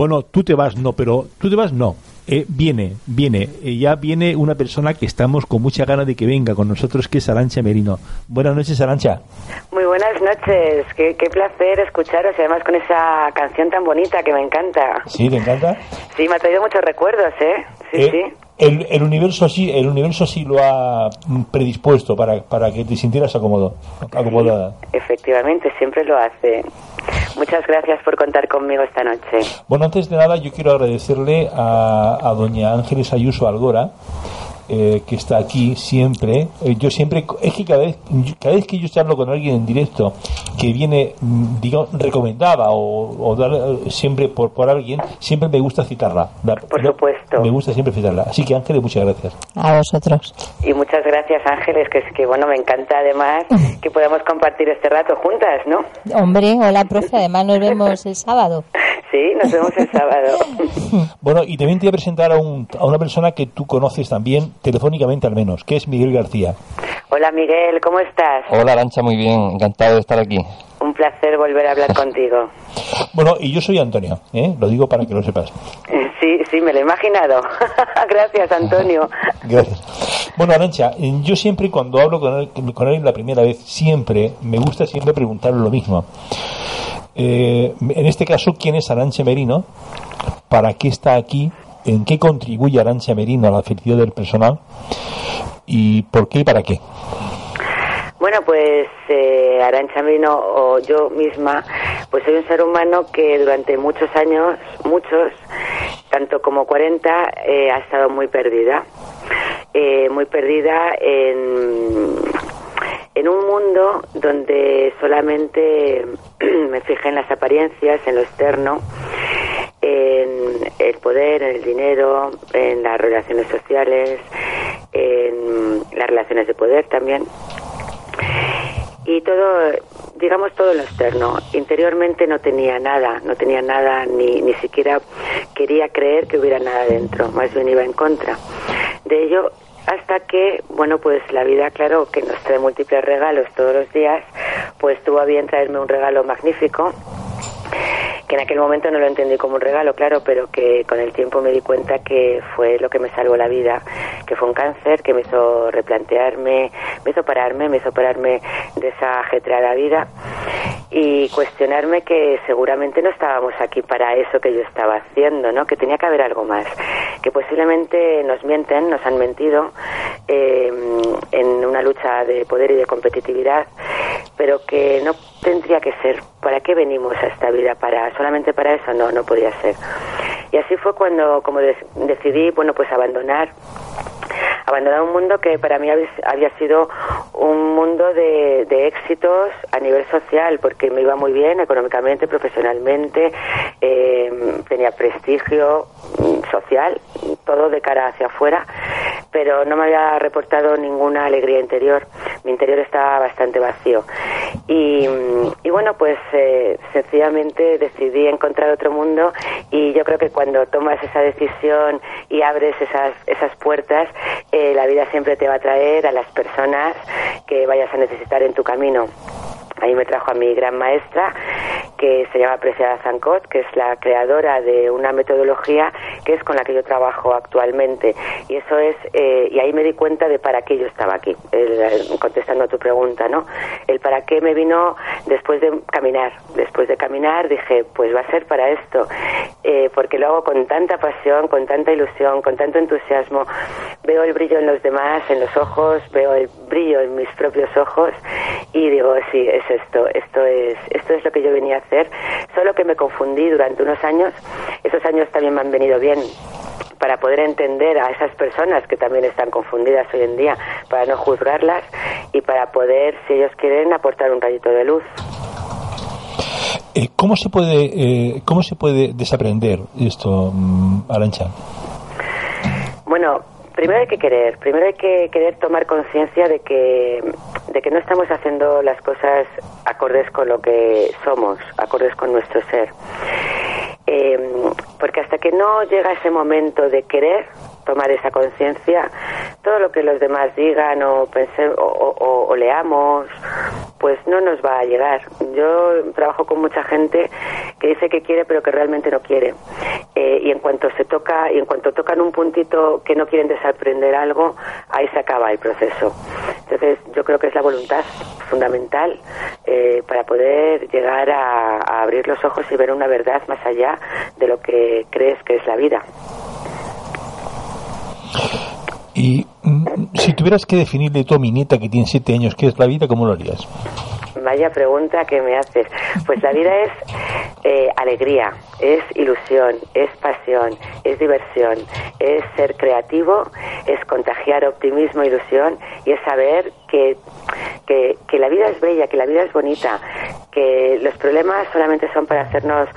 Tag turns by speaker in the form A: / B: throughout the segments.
A: Bueno, tú te vas, no, pero tú te vas, no. Eh, viene, viene, eh, ya viene una persona que estamos con mucha ganas de que venga con nosotros, que es Arancha Merino. Buenas noches, Arancha.
B: Muy buenas noches, qué, qué placer escucharos y además con esa canción tan bonita que me encanta.
A: ¿Sí, te encanta?
B: Sí, me ha traído muchos recuerdos, ¿eh? Sí,
A: Eh,
B: sí.
A: El, el universo sí, el universo sí lo ha predispuesto para, para que te sintieras acomodo, acomodada.
B: Efectivamente, siempre lo hace. Muchas gracias por contar conmigo esta noche.
A: Bueno, antes de nada yo quiero agradecerle a, a doña Ángeles Ayuso Algora, eh, que está aquí siempre. Eh, yo siempre, es que cada vez, cada vez que yo charlo con alguien en directo que viene, mm, digo, recomendada o, o dar, eh, siempre por, por alguien, siempre me gusta citarla. La-
B: Por
A: no,
B: supuesto.
A: Me gusta siempre citarla. Así que Ángeles, muchas gracias.
C: A vosotros.
B: Y muchas gracias, Ángeles, que es que, bueno, me encanta además que podamos compartir este rato juntas, ¿no?
C: Hombre, hola, profe. Además nos vemos el sábado.
B: Sí, nos vemos el sábado.
A: Bueno, y también te voy a presentar a, un, a una persona que tú conoces también, telefónicamente al menos, que es Miguel García.
B: Hola, Miguel, ¿cómo estás?
D: Hola Arancha, muy bien, encantado de estar aquí.
B: Un placer volver a hablar contigo.
A: Bueno, y yo soy Antonio, ¿eh? lo digo para que lo sepas.
B: Sí, sí, me lo he imaginado. Gracias, Antonio.
A: Gracias. Bueno, Arancha, yo siempre cuando hablo con él, con él la primera vez, siempre, me gusta siempre preguntarle lo mismo. Eh, en este caso, ¿quién es Arancha Merino? ¿Para qué está aquí? ¿En qué contribuye Arancha Merino a la felicidad del personal? ¿Y por qué y para qué?
B: Bueno, pues eh, Arancha Merino o yo misma, pues soy un ser humano que durante muchos años, muchos, tanto como 40, eh, ha estado muy perdida. Eh, muy perdida en, en un mundo donde solamente me fijé en las apariencias, en lo externo, en el poder, en el dinero, en las relaciones sociales, en las relaciones de poder también y todo, digamos todo lo externo. Interiormente no tenía nada, no tenía nada, ni, ni siquiera quería creer que hubiera nada dentro, más bien iba en contra de ello. Hasta que, bueno, pues la vida, claro, que nos trae múltiples regalos todos los días, pues tuvo a bien traerme un regalo magnífico, que en aquel momento no lo entendí como un regalo, claro, pero que con el tiempo me di cuenta que fue lo que me salvó la vida, que fue un cáncer que me hizo replantearme, me hizo pararme, me hizo pararme de esa ajetreada vida y cuestionarme que seguramente no estábamos aquí para eso que yo estaba haciendo, ¿no? Que tenía que haber algo más, que posiblemente nos mienten, nos han mentido eh, en una lucha de poder y de competitividad, pero que no tendría que ser. ¿Para qué venimos a esta vida? ¿Para solamente para eso? No, no podía ser. Y así fue cuando, como decidí, bueno, pues abandonar abandonar un mundo que para mí había, había sido un mundo de, de éxitos a nivel social, porque me iba muy bien económicamente, profesionalmente, eh, tenía prestigio mm, social, todo de cara hacia afuera, pero no me había reportado ninguna alegría interior. Mi interior estaba bastante vacío. Y, y bueno, pues eh, sencillamente decidí encontrar otro mundo y yo creo que cuando tomas esa decisión y abres esas, esas puertas, eh, la vida siempre te va a traer a las personas que vayas a necesitar en tu camino. Ahí me trajo a mi gran maestra, que se llama Preciada Zancot, que es la creadora de una metodología que es con la que yo trabajo actualmente. Y eso es, eh, y ahí me di cuenta de para qué yo estaba aquí, contestando a tu pregunta, ¿no? El para qué me vino después de caminar. Después de caminar dije, pues va a ser para esto, eh, porque lo hago con tanta pasión, con tanta ilusión, con tanto entusiasmo. Veo el brillo en los demás, en los ojos, veo el brillo en mis propios ojos y digo, sí, es esto, esto es, esto es lo que yo venía a hacer, solo que me confundí durante unos años, esos años también me han venido bien para poder entender a esas personas que también están confundidas hoy en día, para no juzgarlas y para poder, si ellos quieren, aportar un rayito de luz.
A: Eh, ¿Cómo se puede eh, cómo se puede desaprender esto, mm, Arancha?
B: Bueno, primero hay que querer, primero hay que querer tomar conciencia de que, de que no estamos haciendo las cosas acordes con lo que somos, acordes con nuestro ser. Eh, porque hasta que no llega ese momento de querer tomar esa conciencia, todo lo que los demás digan o, pense- o, leamos pues no nos va a llegar. Yo trabajo con mucha gente que dice que quiere pero que realmente no quiere. Eh, y en cuanto se toca y en cuanto tocan un puntito que no quieren desaprender algo, ahí se acaba el proceso. Entonces yo creo que es la voluntad fundamental eh, para poder llegar a abrir los ojos y ver una verdad más allá de lo que crees que es la vida.
A: Y si tuvieras que definirle tú a mi que tiene siete años qué es la vida, ¿cómo lo harías?
B: Vaya pregunta que me haces. Pues la vida es eh, alegría, es ilusión, es pasión, es diversión, es ser creativo, es contagiar optimismo, ilusión y es saber que, que, que la vida es bella, que la vida es bonita, que los problemas solamente son para hacernos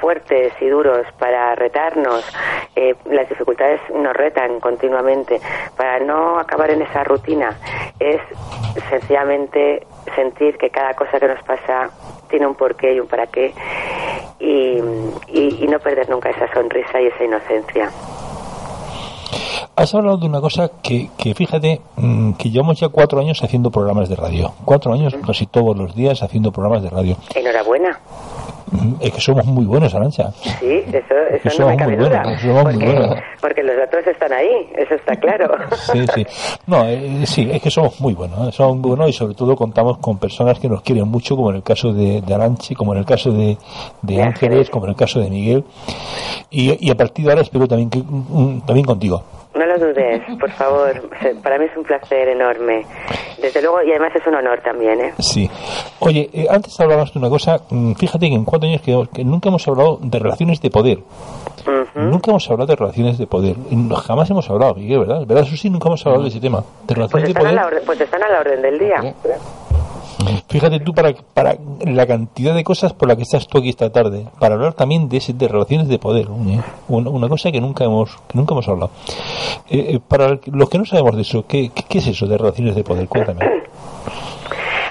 B: fuertes y duros, para retarnos. Eh, las dificultades nos retan continuamente, para no acabar en esa rutina. Es sencillamente sentir que cada cosa que nos pasa tiene un porqué y un para qué y, y, y no perder nunca esa sonrisa y esa inocencia.
A: Has hablado de una cosa que, que fíjate, mm, que llevamos ya cuatro años haciendo programas de radio. Cuatro años casi todos los días haciendo programas de radio.
B: Enhorabuena.
A: Mm, Es que somos muy buenos, Arancha.
B: Sí, eso, eso no me cabe
A: muy
B: duda.
A: buenos, somos muy
B: porque,
A: buenos.
B: porque los datos están ahí, eso está claro.
A: Sí, sí. No, eh, sí, es que somos muy buenos. ¿eh? Somos muy buenos y sobre todo contamos con personas que nos quieren mucho, como en el caso de, de Aranchi, como en el caso de, de
B: De
A: Ángeles,
B: Ángeles.
A: como en el caso de Miguel. Y, y a partir de ahora espero también, que, mm, también contigo.
B: No lo dudes, por favor. Para mí es un placer enorme. Desde luego, y además es un honor también, ¿eh?
A: Sí. Oye, eh, antes hablabas de una cosa, mm, fíjate que en cuatro años que, que nunca hemos hablado de relaciones de poder. Nunca hemos hablado de relaciones de poder. Jamás hemos hablado, Miguel, ¿verdad? ¿Verdad? Sí, nunca hemos hablado de ese tema. De
B: Pues
A: relaciones de
B: a
A: poder.
B: la orden, pues están a la orden del día.
A: Fíjate tú para, para la cantidad de cosas por las que estás tú aquí esta tarde, para hablar también de, de relaciones de poder, ¿eh? una, una cosa que nunca hemos que nunca hemos hablado. Eh, eh, para los que no sabemos de eso, ¿qué, qué, qué es eso de relaciones de poder? Cuéntame.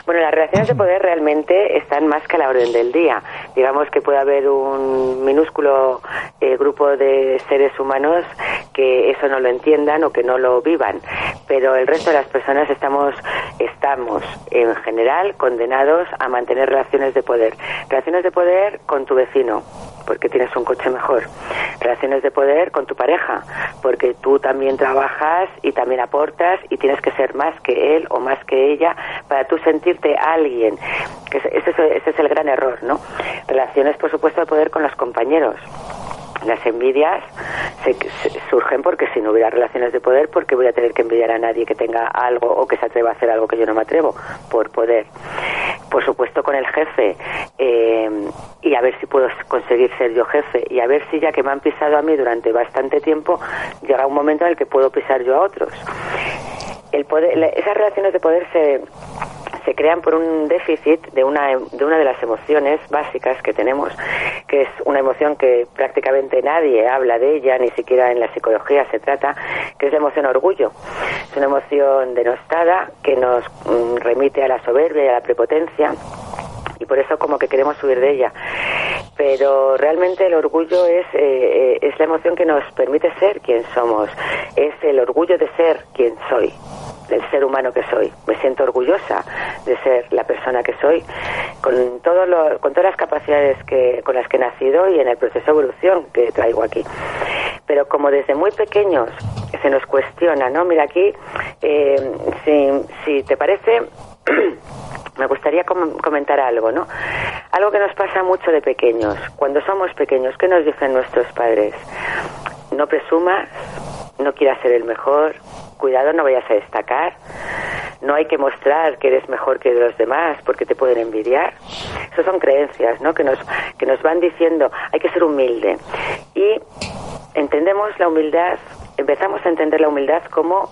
B: Bueno, las relaciones de poder realmente están más que a la orden del día. Digamos que puede haber un minúsculo eh, grupo de seres humanos que eso no lo entiendan o que no lo vivan, pero el resto de las personas estamos estamos en general condenados a mantener relaciones de poder. Relaciones de poder con tu vecino, porque tienes un coche mejor. Relaciones de poder con tu pareja, porque tú también trabajas y también aportas y tienes que ser más que él o más que ella para tú sentirte alguien. Que ese, es el gran error, ¿no? Relaciones, por supuesto, de poder con los compañeros. Las envidias se, se- surgen porque si no hubiera relaciones de poder, porque voy a tener que envidiar a nadie que tenga algo o que se atreva a hacer algo que yo no me atrevo, por poder. Por supuesto con el jefe, eh, y a ver si puedo conseguir ser yo jefe, y a ver si ya que me han pisado a mí durante bastante tiempo, llega un momento en el que puedo pisar yo a otros. El poder, esas relaciones de poder se, se crean por un déficit de una, de una de las emociones básicas que tenemos, que es una emoción que prácticamente nadie habla de ella, ni siquiera en la psicología se trata, que es la emoción orgullo. Es una emoción denostada que nos mm, remite a la soberbia y a la prepotencia y por eso como que queremos subir de ella. Pero realmente el orgullo es, eh, eh, es la emoción que nos permite ser quien somos, es el orgullo de ser quien soy del ser humano que soy. Me siento orgullosa de ser la persona que soy, con, todo lo- con todas las capacidades que, con las que he nacido y en el proceso de evolución que traigo aquí. Pero como desde muy pequeños se nos cuestiona, ¿no? Mira aquí, eh, si, si te parece, me gustaría com- comentar algo, ¿no? Algo que nos pasa mucho de pequeños. Cuando somos pequeños, ¿qué nos dicen nuestros padres? No presumas, no quieras ser el mejor, cuidado, no vayas a destacar, no hay que mostrar que eres mejor que los demás porque te pueden envidiar. Esas son creencias, ¿no? Que nos, que nos van diciendo, hay que ser humilde. Y entendemos la humildad, empezamos a entender la humildad como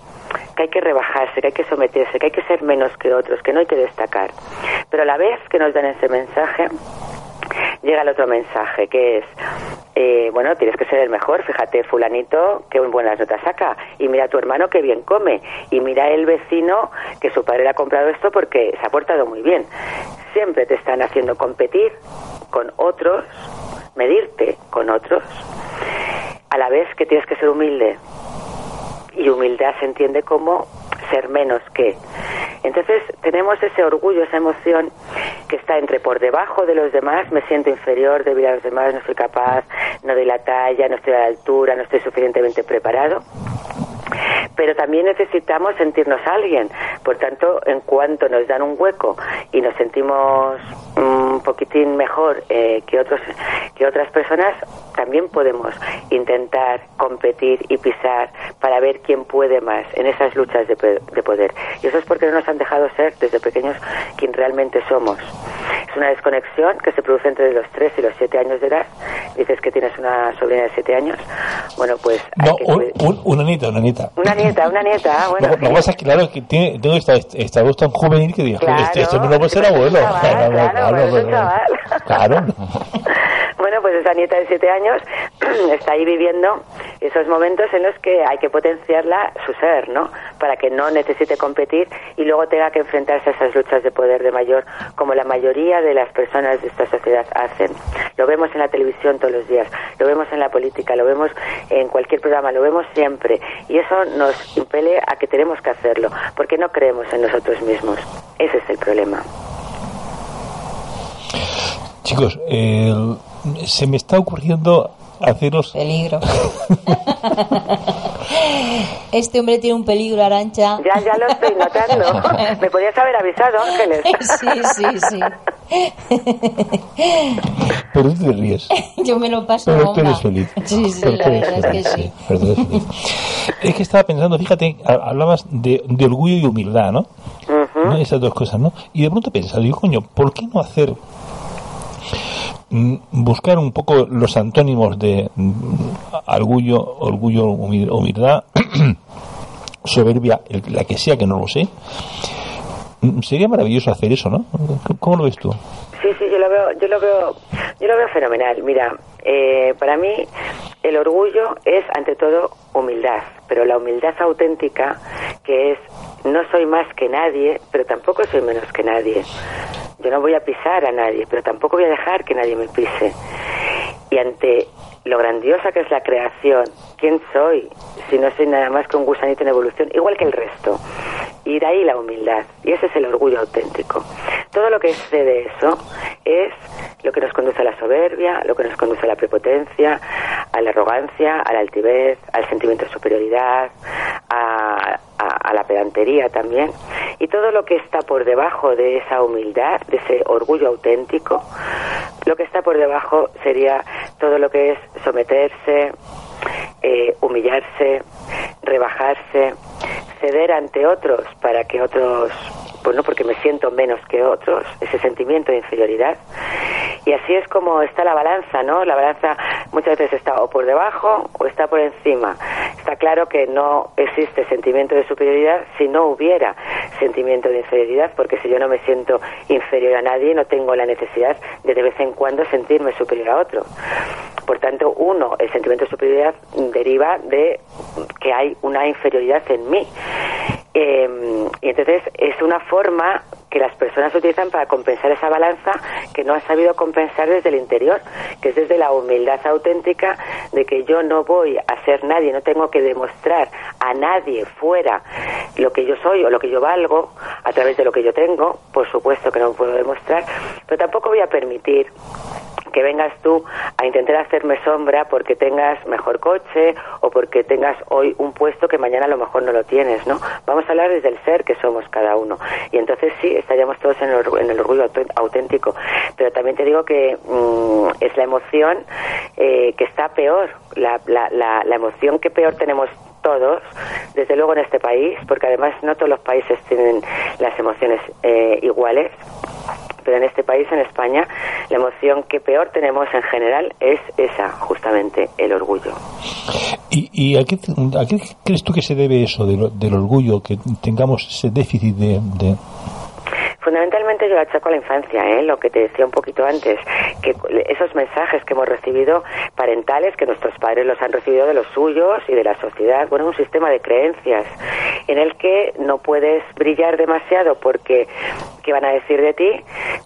B: que hay que rebajarse, que hay que someterse, que hay que ser menos que otros, que no hay que destacar. Pero a la vez que nos dan ese mensaje, llega el otro mensaje, que es, eh, bueno, tienes que ser el mejor, fíjate, fulanito, qué buenas notas saca, y mira a tu hermano que bien come, y mira el vecino que su padre le ha comprado esto porque se ha portado muy bien. Siempre te están haciendo competir con otros, medirte con otros, a la vez que tienes que ser humilde. Y humildad se entiende como ser menos que. Entonces tenemos ese orgullo, esa emoción que está entre por debajo de los demás, me siento inferior debido a los demás, no soy capaz, no doy la talla, no estoy a la altura, no estoy suficientemente preparado pero también necesitamos sentirnos alguien. Por tanto, en cuanto nos dan un hueco y nos sentimos un poquitín mejor eh, que otros que otras personas, también podemos intentar competir y pisar para ver quién puede más en esas luchas de, de poder. Y eso es porque no nos han dejado ser desde pequeños quien realmente somos. Es una desconexión que se produce entre los 3 y los 7 años de edad. Dices que tienes una sobrina de 7 años. Bueno, pues.
A: No, una nieta, una nieta.
B: Una nieta, una nieta. Ah, bueno,
A: lo, que pasa es que, claro, que tiene, tengo esta, esta voz tan juvenil que digo, este, este no puede ser abuelo.
B: Chaval, claro, claro, claro. bueno, pues esa nieta de 7 años está ahí viviendo esos momentos en los que hay que potenciarla su ser, ¿no? Para que no necesite competir y luego tenga que enfrentarse a esas luchas de poder de mayor, como la mayoría de las personas de esta sociedad hacen. Lo vemos en la televisión todos los días, lo vemos en la política, lo vemos en cualquier programa, lo vemos siempre. Y eso nos impele a que tenemos que hacerlo, porque no creemos en nosotros mismos. Ese es el problema.
A: Chicos, se me está ocurriendo haceros...
C: Peligro. este hombre tiene un peligro, Arancha.
B: Ya, ya lo estoy notando. Me podías haber avisado, Ángeles.
C: sí, sí, sí.
A: Pero tú te ríes.
C: Yo me lo paso
A: Pero tú eres feliz.
C: Sí, sí, la verdad es que sí.
A: Es que estaba pensando, fíjate, hablabas de, orgullo y humildad, ¿no? Esas dos cosas, ¿no? Y de pronto he pensado, digo, coño, ¿por qué no hacer buscar un poco los antónimos de mm, orgullo, orgullo, humildad, soberbia, la que sea que no lo sé. Mm, sería maravilloso hacer eso, ¿no? ¿Cómo lo ves tú?
B: Sí, sí, yo lo veo, yo lo veo, yo lo veo fenomenal. Mira, eh, para mí el orgullo es ante todo humildad, pero la humildad auténtica que es no soy más que nadie, pero tampoco soy menos que nadie. Yo no voy a pisar a nadie, pero tampoco voy a dejar que nadie me pise. Y ante lo grandiosa que es la creación, ¿quién soy si no soy nada más que un gusanito en evolución, igual que el resto? Y de ahí la humildad, y ese es el orgullo auténtico. Todo lo que excede eso es lo que nos conduce a la soberbia, lo que nos conduce a la prepotencia, a la arrogancia, a la altivez, al sentimiento de superioridad, a, a, la pedantería también. Y todo lo que está por debajo de esa humildad, de ese orgullo auténtico, lo que está por debajo sería todo lo que es someterse, eh, humillarse, rebajarse, ceder ante otros para que otros pues no porque me siento menos que otros, ese sentimiento de inferioridad. Y así es como está la balanza, ¿no? La balanza muchas veces está o por debajo o está por encima. Está claro que no existe sentimiento de superioridad si no hubiera sentimiento de inferioridad, porque si yo no me siento inferior a nadie, no tengo la necesidad de de vez en cuando sentirme superior a otro. Por tanto, uno, el sentimiento de superioridad deriva de que hay una inferioridad en mí. Em, y entonces es una forma que las personas utilizan para compensar esa balanza que no han sabido compensar desde el interior, que es desde la humildad auténtica de que yo no voy a ser nadie, no tengo que demostrar a nadie fuera lo que yo soy o lo que yo valgo a través de lo que yo tengo, por supuesto que no puedo demostrar, pero tampoco voy a permitir que vengas tú a intentar hacerme sombra porque tengas mejor coche o porque tengas hoy un puesto que mañana a lo mejor no lo tienes, ¿no? Vamos a hablar desde el ser que somos cada uno. Y entonces sí, estaríamos todos en el, orgullo auténtico. Pero también te digo que mm, es la emoción eh, que está peor, la, la, la, emoción que peor tenemos todos, desde luego en este país, porque además no todos los países tienen las emociones eh, iguales pero en este país, en España, la emoción que peor tenemos en general es esa, justamente, el orgullo.
A: ¿Y, y a, qué, crees tú que se debe eso del, orgullo, que tengamos ese déficit de
B: Fundamentalmente yo lo achaco a la infancia, ¿eh? lo que te decía un poquito antes, que esos mensajes que hemos recibido parentales, que nuestros padres los han recibido de los suyos y de la sociedad, bueno, un sistema de creencias en el que no puedes brillar demasiado porque qué van a decir de ti,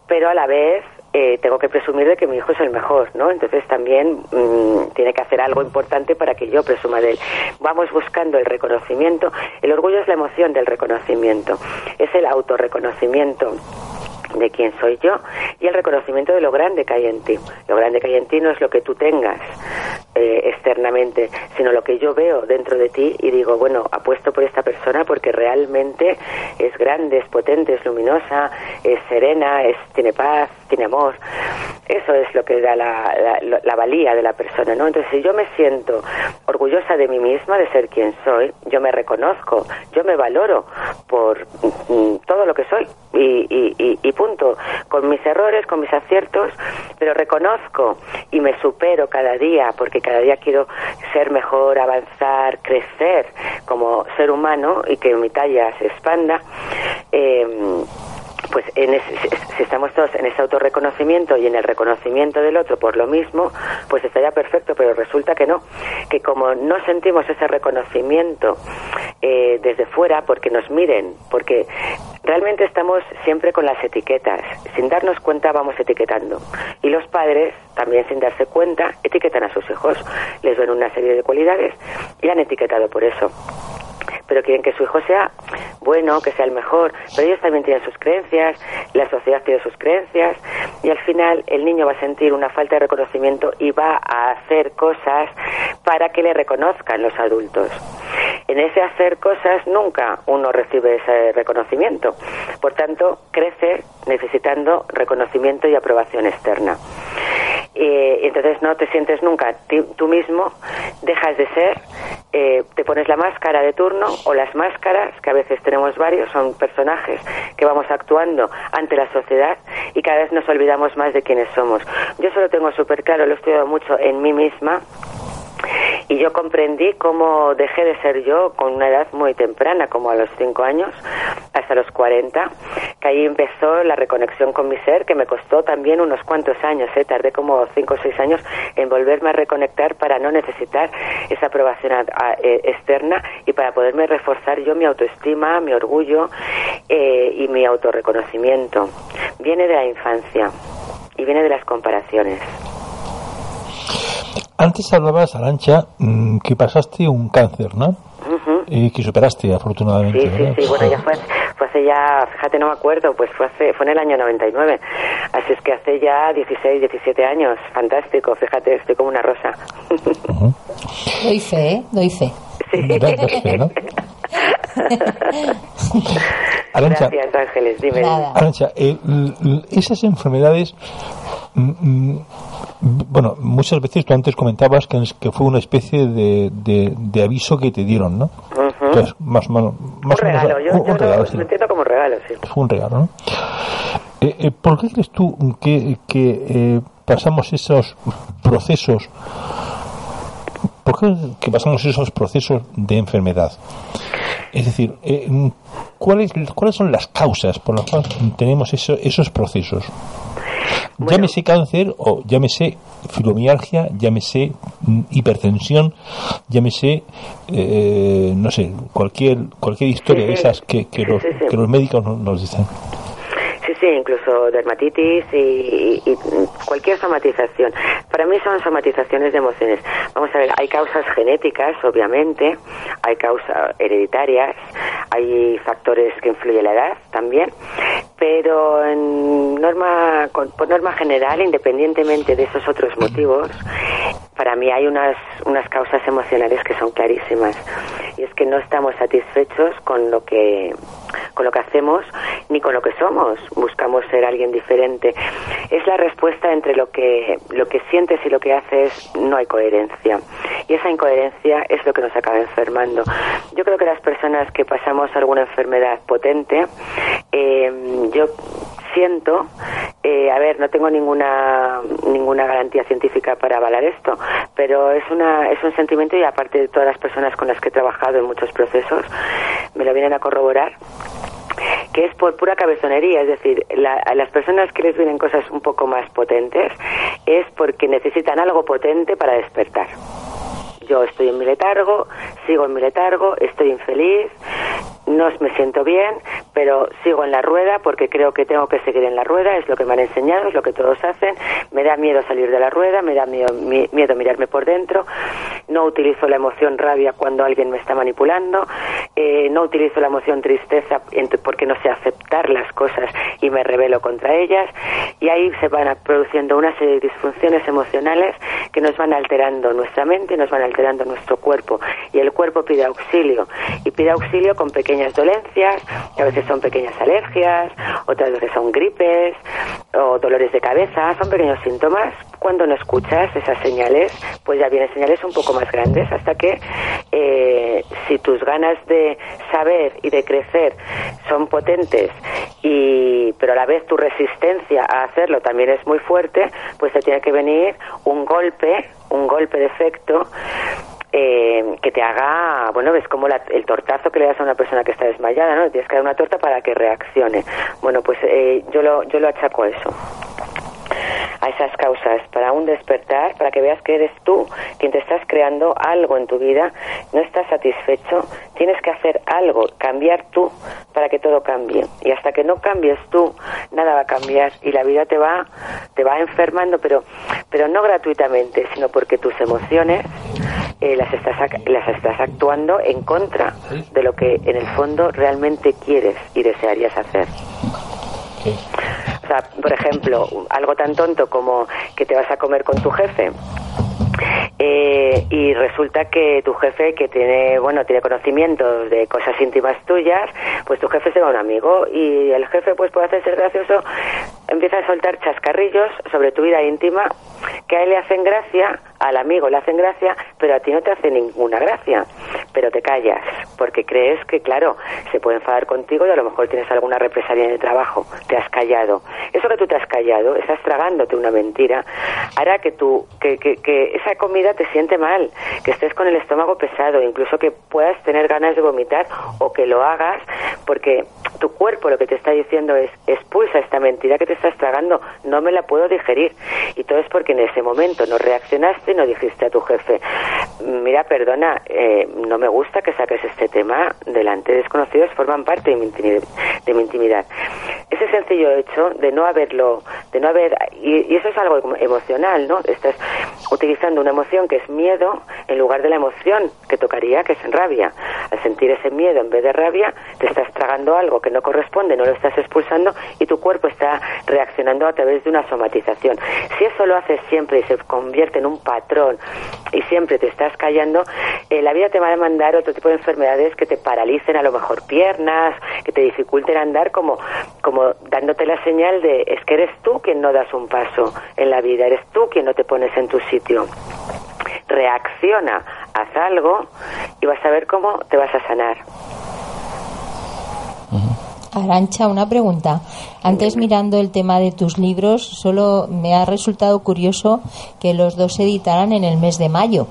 B: pero a la vez eh, tengo que presumir de que mi hijo es el mejor, ¿no? Entonces también mm, tiene que hacer algo importante para que yo presuma de él. Vamos buscando el reconocimiento. El orgullo es la emoción del reconocimiento, es el autorreconocimiento de quién soy yo y el reconocimiento de lo grande que hay en ti. Lo grande que hay en ti no es lo que tú tengas eh, externamente, sino lo que yo veo dentro de ti y digo, bueno, apuesto por esta persona porque realmente es grande, es potente, es luminosa, es serena, es, tiene paz, tiene amor. Eso es lo que da la, la, la valía de la persona, ¿no? Entonces, si yo me siento orgullosa de mí misma, de ser quien soy, yo me reconozco, yo me valoro por mm, todo lo que soy y, y, y, y con mis errores, con mis aciertos, pero reconozco y me supero cada día, porque cada día quiero ser mejor, avanzar, crecer como ser humano y que mi talla se expanda. Eh, pues en ese, si estamos todos en ese autorreconocimiento y en el reconocimiento del otro por lo mismo, pues estaría perfecto, pero resulta que no, que como no sentimos ese reconocimiento eh, desde fuera, porque nos miren, porque realmente estamos siempre con las etiquetas, sin darnos cuenta vamos etiquetando. Y los padres, también sin darse cuenta, etiquetan a sus hijos, les ven una serie de cualidades y han etiquetado por eso pero quieren que su hijo sea bueno, que sea el mejor, pero ellos también tienen sus creencias, la sociedad tiene sus creencias y al final el niño va a sentir una falta de reconocimiento y va a hacer cosas para que le reconozcan los adultos. En ese hacer cosas nunca uno recibe ese reconocimiento, por tanto crece necesitando reconocimiento y aprobación externa. Eh, entonces no te sientes nunca tú mismo, dejas de ser, eh, te pones la máscara de turno o las máscaras, que a veces tenemos varios, son personajes que vamos actuando ante la sociedad y cada vez nos olvidamos más de quiénes somos. Yo solo tengo súper claro, lo he estudiado mucho en mí misma, y yo comprendí cómo dejé de ser yo con una edad muy temprana, como a los 5 años, hasta los 40, que ahí empezó la reconexión con mi ser, que me costó también unos cuantos años, ¿eh? tardé como 5 o 6 años en volverme a reconectar para no necesitar esa aprobación a, eh, externa y para poderme reforzar yo mi autoestima, mi orgullo eh, y mi autorreconocimiento. Viene de la infancia y viene de las comparaciones.
A: Antes hablabas, Arancha, mm, que pasaste un cáncer, ¿no?
B: Uh -huh.
A: Y que superaste, afortunadamente.
B: Sí, sí, sí. Bueno, ya fue, fue, hace ya, fíjate, no me acuerdo, pues fue, hace, fue en el año 99. Así es que hace ya 16, 17 años. Fantástico, fíjate, estoy como una rosa.
C: Uh -huh. Doy fe, ¿eh? Doy fe.
B: Sí.
A: Fe, ¿no?
B: Arancha, Gracias, Ángeles, dime.
C: Nada.
A: Arancha, eh, esas enfermedades mm, bueno, muchas veces tú antes comentabas que, que fue una especie de, de, de, aviso que te dieron, ¿no?
B: Uh -huh.
A: Entonces, más menos. Más
B: un regalo,
A: menos,
B: yo,
A: un,
B: yo
A: un regalo,
B: lo,
A: sí.
B: lo, entiendo como regalo, sí.
A: Fue un regalo, ¿no? Eh, eh, ¿Por qué crees tú que, que eh, pasamos esos procesos? ¿Por qué que pasamos esos procesos de enfermedad? Es decir, eh, ¿cuáles, ¿cuáles son las causas por las cuales tenemos eso, esos procesos? Bueno. Llámese cáncer o llámese fibromialgia, llámese mm, hipertensión, llámese, eh, no sé, cualquier cualquier historia de esas que, que, los, que los médicos nos dicen.
B: Sí, incluso dermatitis y, y, cualquier somatización. Para mí son somatizaciones de emociones. Vamos a ver, hay causas genéticas, obviamente, hay causas hereditarias, hay factores que influyen la edad también, pero en norma, por norma general, independientemente de esos otros motivos, para mí hay unas, unas causas emocionales que son clarísimas. Es que no estamos satisfechos con lo que, con lo que hacemos ni con lo que somos. Buscamos ser alguien diferente. Es la respuesta entre lo que, lo que sientes y lo que haces, no hay coherencia. Y esa incoherencia es lo que nos acaba enfermando. Yo creo que las personas que pasamos alguna enfermedad potente, eh, yo siento, eh, a ver, no tengo ninguna ninguna garantía científica para avalar esto, pero es una es un sentimiento y aparte de todas las personas con las que he trabajado en muchos procesos me lo vienen a corroborar que es por pura cabezonería, es decir, la, a las personas que les vienen cosas un poco más potentes es porque necesitan algo potente para despertar. Yo estoy en mi letargo, sigo en mi letargo, estoy infeliz, no me siento bien, pero sigo en la rueda porque creo que tengo que seguir en la rueda, es lo que me han enseñado, es lo que todos hacen. Me da miedo salir de la rueda, me da miedo, miedo mirarme por dentro. No utilizo la emoción rabia cuando alguien me está manipulando. Eh, no utilizo la emoción tristeza porque no sé aceptar las cosas y me rebelo contra ellas. Y ahí se van produciendo una serie de disfunciones emocionales que nos van alterando nuestra mente y nos van alterando nuestro cuerpo. Y el cuerpo pide auxilio. Y pide auxilio con pequeñas dolencias, a veces son pequeñas alergias, otras veces son gripes o dolores de cabeza. Son pequeños síntomas. Cuando no escuchas esas señales, pues ya vienen señales un poco más grandes hasta que eh, si tus ganas de saber y de crecer son potentes y pero a la vez tu resistencia a hacerlo también es muy fuerte, pues te tiene que venir un golpe, un golpe de efecto eh, que te haga, bueno, ves como el tortazo que le das a una persona que está desmayada, ¿no? Tienes que dar una torta para que reaccione. Bueno, pues eh, yo, lo, yo lo achaco a eso a esas causas, para un despertar, para que veas que eres tú quien te estás creando algo en tu vida, no estás satisfecho, tienes que hacer algo, cambiar tú para que todo cambie. Y hasta que no cambies tú, nada va a cambiar y la vida te va te va enfermando, pero pero no gratuitamente, sino porque tus emociones eh, las estás las estás actuando en contra de lo que en el fondo realmente quieres y desearías hacer. O sea, por ejemplo, algo tan tonto como que te vas a comer con tu jefe eh, y resulta que tu jefe que tiene bueno tiene conocimientos de cosas íntimas tuyas pues tu jefe se va un amigo y el jefe pues puede hacerse gracioso empieza a soltar chascarrillos sobre tu vida íntima que a él le hacen gracia al amigo le hacen gracia pero a ti no te hace ninguna gracia pero te callas porque crees que claro se puede enfadar contigo y a lo mejor tienes alguna represalia en el trabajo. Te has callado eso que tú te has callado estás tragándote una mentira hará que tú que, que, que esa comida te siente mal, que estés con el estómago pesado, incluso que puedas tener ganas de vomitar o que lo hagas porque tu cuerpo lo que te está diciendo es expulsa esta mentira que te estás tragando, no me la puedo digerir. Y todo es porque en ese momento no reaccionaste y no dijiste a tu jefe, mira, perdona, eh, no me gusta que saques este tema delante de desconocidos, forman parte de mi intimidad. De mi intimidad. Ese sencillo hecho de no haberlo, de no haber, y, eso es algo emocional, ¿no? Estás utilizando una emoción que es miedo en lugar de la emoción que tocaría, que es rabia. Al sentir ese miedo en vez de rabia, te estás tragando algo que no corresponde, no lo estás expulsando y tu cuerpo está reaccionando a través de una somatización. Si eso lo haces siempre y se convierte en un patrón y siempre te estás callando, eh, la vida te va a demandar otro tipo de enfermedades que te paralicen a lo mejor piernas, que te dificulten andar como, como dándote la señal de es que eres tú quien no das un paso en la vida, eres tú quien no te pones en tu sitio reacciona, haz algo y vas a ver cómo te vas a sanar.
C: Arancha, una pregunta. Antes mirando el tema de tus libros, solo me ha resultado curioso que los dos se editaran en el mes de mayo.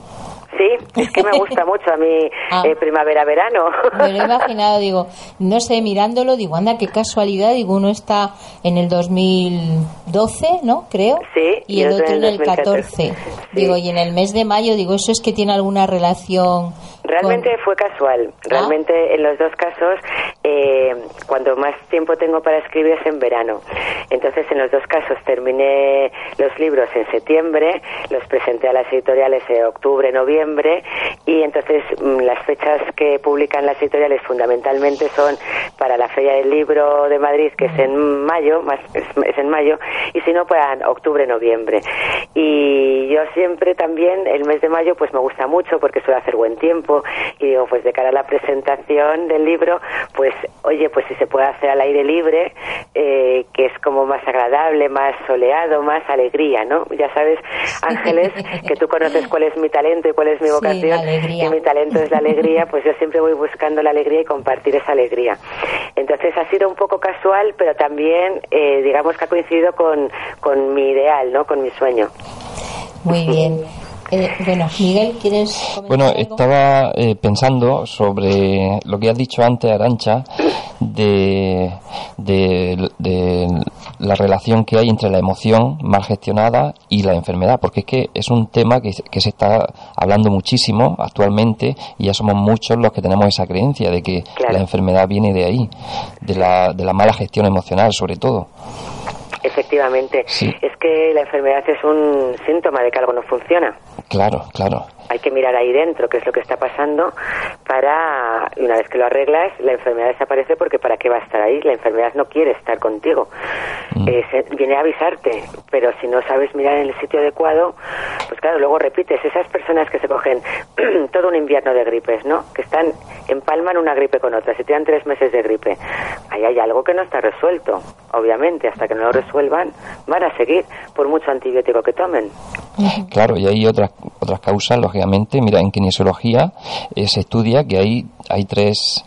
B: Sí, es que me gusta mucho a mí ah. eh, primavera-verano.
C: Me lo he imaginado, digo, no sé, mirándolo, digo, anda, qué casualidad, digo, uno está en el 2012, ¿no? Creo.
B: Sí.
C: Y, el otro en el 14. Digo, y en el mes de mayo, digo, ¿eso es que tiene alguna relación
B: Realmente fue casual. Ah. Realmente en los dos casos, eh, cuando más tiempo tengo para escribir es en verano. Entonces en los dos casos terminé los libros en septiembre, los presenté a las editoriales en octubre, noviembre y entonces mm, las fechas que publican las editoriales fundamentalmente son para la Feria del Libro de Madrid, que es en mayo, más, es, en mayo, y si no para octubre, noviembre. Y yo siempre también, el mes de mayo, pues me gusta mucho porque suele hacer buen tiempo y digo, pues de cara a la presentación del libro, pues oye, pues si se puede hacer al aire libre, eh, que es como más agradable, más soleado, más alegría, ¿no? Ya sabes, Ángeles, que tú conoces cuál es mi talento y cuál es mi vocación, y mi talento es la alegría, pues yo siempre voy buscando la alegría y compartir esa alegría. Entonces ha sido un poco casual, pero también, eh, digamos que ha coincidido con, con mi ideal, ¿no? Con mi sueño.
C: Muy bien. Eh, bueno, Miguel, ¿quieres
D: Bueno, estaba eh, pensando sobre lo que has dicho antes, Arancha, de, de, la relación que hay entre la emoción mal gestionada y la enfermedad, porque es que es un tema que, que se está hablando muchísimo actualmente y ya somos muchos los que tenemos esa creencia de que la enfermedad viene de ahí, de la, de la mala gestión emocional sobre todo.
B: Efectivamente, es que la enfermedad es un síntoma de que algo no funciona.
D: Claro, claro
B: hay que mirar ahí dentro qué es lo que está pasando para, y una vez que lo arreglas, la enfermedad desaparece porque ¿para qué va a estar ahí? La enfermedad no quiere estar contigo. Mm. Eh, viene a avisarte, pero si no sabes mirar en el sitio adecuado, pues claro, luego repites. Esas personas que se cogen todo un invierno de gripes, ¿no? Que están, empalman una gripe con otra, se tiran tres meses de gripe. Ahí hay algo que no está resuelto, obviamente. Hasta que no lo resuelvan, van a seguir por mucho antibiótico que tomen.
D: Claro, y hay otras, otras causas, lógicamente mira, en kinesiología eh, se estudia que hay, hay tres,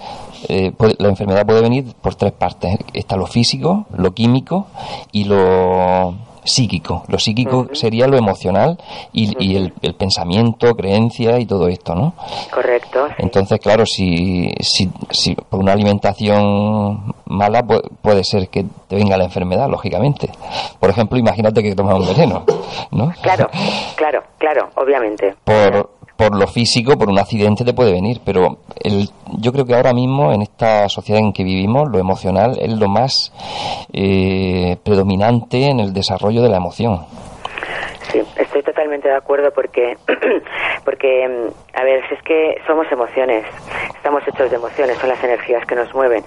D: eh, la enfermedad puede venir por tres partes. Está lo físico, lo químico y lo psíquico. Lo psíquico sería lo emocional y, el, pensamiento, creencia y todo esto, ¿no?
B: Correcto.
D: Entonces, claro, si, si, si por una alimentación mala puede, ser que te venga la enfermedad, lógicamente. Por ejemplo, imagínate que tomas un veneno, ¿no?
B: Claro, claro, claro, obviamente.
D: Por, por lo físico, por un accidente te puede venir, pero el, yo creo que ahora mismo en esta sociedad en que vivimos, lo emocional es lo más eh, predominante en el desarrollo de la emoción.
B: Sí, totalmente de acuerdo porque, porque, mm, a ver, si es que somos emociones, estamos hechos de emociones, son las energías que nos mueven,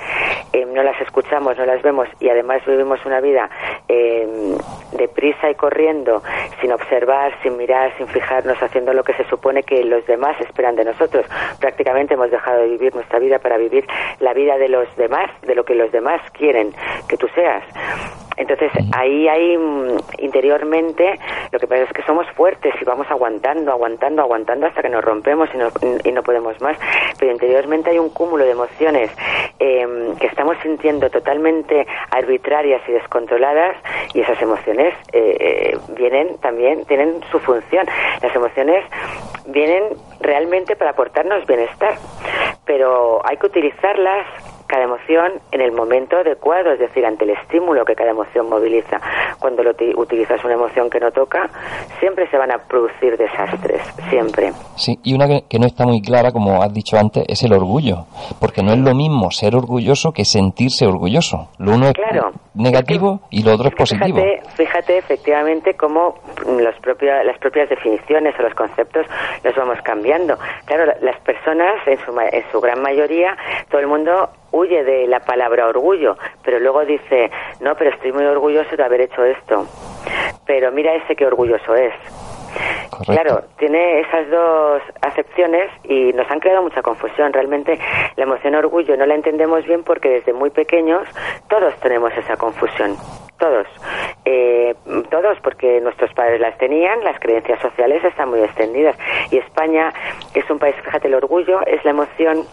B: eh, no las escuchamos, no las vemos y además vivimos una vida eh, deprisa y corriendo, sin observar, sin mirar, sin fijarnos, haciendo lo que se supone que los demás esperan de nosotros. Prácticamente hemos dejado de vivir nuestra vida para vivir la vida de los demás, de lo que los demás quieren que tú seas. Entonces ahí hay mm, interiormente lo que pasa es que somos fuertes y vamos aguantando, aguantando, aguantando hasta que nos rompemos y no, y no podemos más. Pero interiormente hay un cúmulo de emociones em, que estamos sintiendo totalmente arbitrarias y descontroladas y esas emociones eh, eh, vienen también, tienen su función. Las emociones vienen realmente para aportarnos bienestar, pero hay que utilizarlas cada emoción en el momento adecuado, es decir, ante el estímulo que cada emoción moviliza. Cuando lo utilizas una emoción que no toca, siempre se van a producir desastres, siempre.
D: Sí, y una que, no está muy clara, como has dicho antes, es el orgullo, porque no es lo mismo ser orgulloso que sentirse orgulloso. Lo uno es negativo y lo otro es positivo.
B: Fíjate, efectivamente cómo los propios, las propias definiciones o los conceptos los vamos cambiando. Claro, las personas, en su, en su gran mayoría, todo el mundo huye de la palabra orgullo, pero luego dice, no, pero estoy muy orgulloso de haber hecho esto. Pero mira ese que orgulloso es. Claro, tiene esas dos acepciones y nos han creado mucha confusión. Realmente la emoción orgullo no la entendemos bien porque desde muy pequeños todos tenemos esa confusión. Todos. Eh, todos porque nuestros padres las tenían, las creencias sociales están muy extendidas. Y España es un país, fíjate, el orgullo es la emoción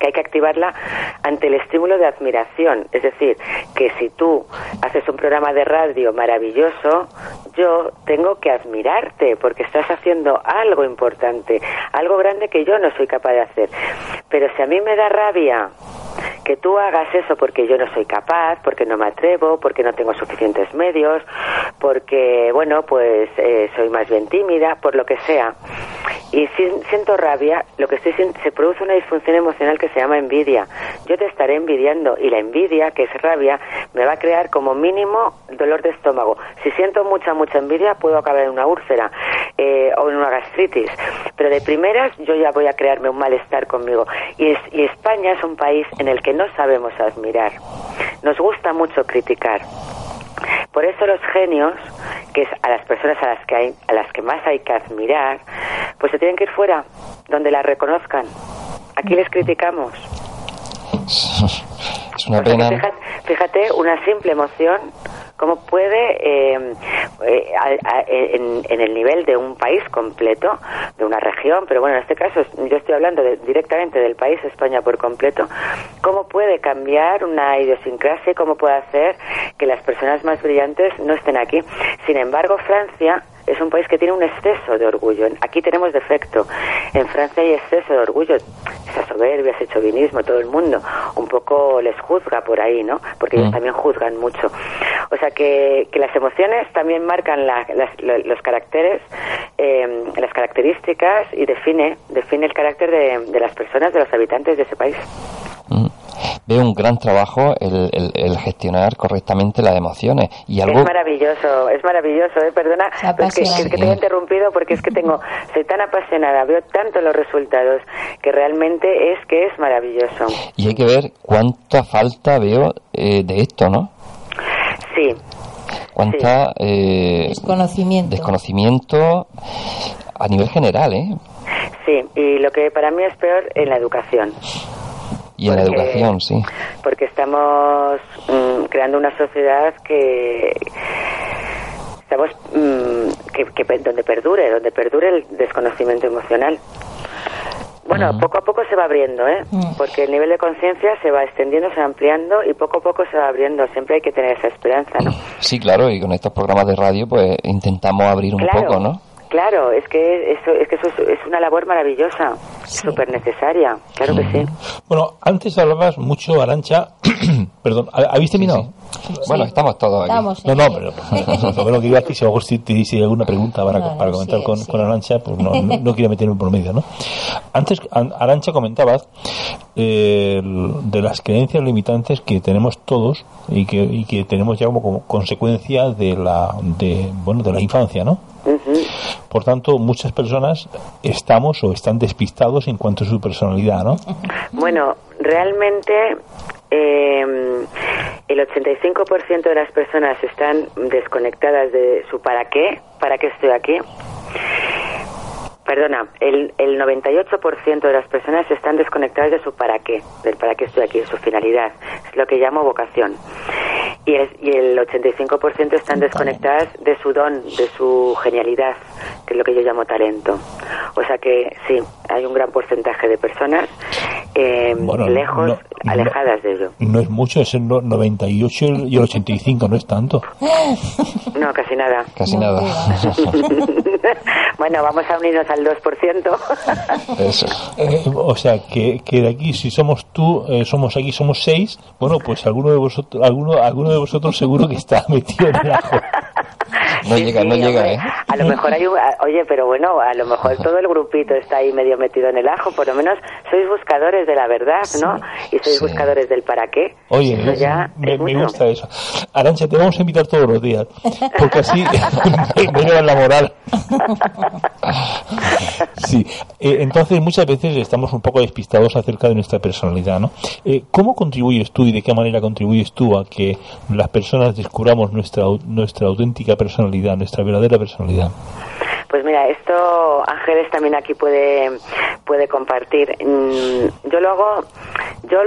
B: que hay que activarla ante el estímulo de admiración. Es decir, que si tú haces un programa de radio maravilloso, yo tengo que admirarte porque estás haciendo algo importante, algo grande que yo no soy capaz de hacer. Pero si a mí me da rabia que tú hagas eso porque yo no soy capaz, porque no me atrevo, porque no tengo suficientes medios, porque, bueno, pues eh, soy más bien tímida, por lo que sea. Y si siento rabia, lo que estoy se produce una disfunción emocional que se llama envidia. Yo te estaré envidiando y la envidia, que es rabia, me va a crear como mínimo dolor de estómago. Si siento mucha, mucha envidia, puedo acabar en una úlcera eh, o en una gastritis. Pero de primeras yo ya voy a crearme un malestar conmigo. Y, y España es un país en el que no sabemos admirar. Nos gusta mucho criticar. Por eso los genios, que es a las personas a las que hay, a las que más hay que admirar, pues se tienen que ir fuera, donde las reconozcan. Aquí les criticamos.
D: Es una pena.
B: fíjate, una simple emoción cómo puede, eh, eh, en, el nivel de un país completo, de una región, pero bueno, en este caso yo estoy hablando directamente del país, España por completo, cómo puede cambiar una idiosincrasia y cómo puede hacer que las personas más brillantes no estén aquí. Sin embargo, Francia es un país que tiene un exceso de orgullo. Aquí tenemos defecto. En Francia hay exceso de orgullo. Esa soberbia, ese chauvinismo, todo el mundo un poco les juzga por ahí, ¿no? Porque ellos
D: Mm.
B: también juzgan mucho. O sea que, que las emociones también marcan la- las- lo- los caracteres, eh, las características y define, define el carácter de, de las personas, de los habitantes de ese país.
D: Mm. Veo un gran trabajo el, el- el gestionar correctamente las emociones y algo
B: Es maravilloso, es maravilloso, ¿eh? perdona pues que, que te haya interrumpido porque es que tengo, soy tan apasionada, veo tanto los resultados que realmente es que es maravilloso.
D: y hay que ver cuánta falta veo eh, de esto, ¿no?
B: Sí,
D: Cuánta eh,
C: Desconocimiento.
D: desconocimiento a nivel general, ¿eh?
B: sí, y lo que para mí es peor en la educación.
D: Y en la educación, sí.
B: porque estamos mm, creando una sociedad que estamos mm, que, que pe- donde perdure donde perdure el desconocimiento emocional bueno, poco a poco se va abriendo, ¿eh?
C: Mm.
B: Porque el nivel de conciencia se va extendiendo, se va ampliando y poco a poco se va abriendo. Siempre hay que tener esa esperanza, ¿no?
D: Sí, claro, y con estos programas de radio pues intentamos abrir un
B: claro,
D: poco, ¿no?
B: Claro, es que eso es que eso es, es una labor maravillosa, súper necesaria, claro que sí.
A: Bueno, antes hablabas mucho, Arancha. Perdón, ¿ha- ¿habéis terminado?
D: Bueno, estamos todos aquí.
C: Estamos
A: No, no, pero lo que iba aquí, si a lo mejor si te alguna pregunta para,
C: No, no,
A: para comentar con, Arancha, pues no, no, no quiero meterme por medio, ¿no? Antes, An- Arancha comentabas eh, de las creencias limitantes que tenemos todos y que, y que tenemos ya como, como consecuencia de la, de, bueno, de la infancia, ¿no? Por tanto, muchas personas estamos o están despistados en cuanto a su personalidad, ¿no?
B: Bueno, realmente eh, el 85% de las personas están desconectadas de su para qué, para qué estoy aquí. Perdona, el, el 98% de las personas están desconectadas de su para qué, del para qué estoy aquí, de su finalidad. Es lo que llamo vocación. Y el, y el 85% están desconectadas de su don, de su genialidad, que es lo que yo llamo talento. O sea que sí, hay un gran porcentaje de personas eh,
A: Bueno,
B: lejos,
A: no- no-
B: alejadas de ello.
A: No es mucho, es el no- 98 y el 85, no es tanto.
B: No, casi nada.
D: Casi
C: No
D: nada.
B: bueno, vamos a unirnos al 2%.
D: Eso.
A: Eh, o sea, que, que de aquí, si somos tú, eh, somos aquí, somos seis, bueno, pues alguno de vosotros, alguno, alguno de vosotros seguro que está metido en el ajo.
D: No
B: Sí,
D: llega,
B: sí,
D: no llega. ¿eh?
B: A lo mejor hay un, a- oye, pero bueno, a lo mejor todo el grupito está ahí medio metido en el ajo, por lo menos sois buscadores de la verdad, ¿no? Y sois buscadores del para qué.
A: Oye,
B: Eso ya
A: me,
B: es
A: me
B: mucho.
A: gusta eso. Arancha, te vamos a invitar todos los días, porque así me, elevan la moral. Sí, eh, entonces muchas veces estamos un poco despistados acerca de nuestra personalidad, ¿no? Eh, ¿Cómo contribuyes tú y de qué manera contribuyes tú a que las personas descubramos nuestra, nuestra auténtica personalidad, nuestra verdadera personalidad?
B: Pues mira, esto Ángeles también aquí puede, puede compartir. Mm, Yo lo hago, yo,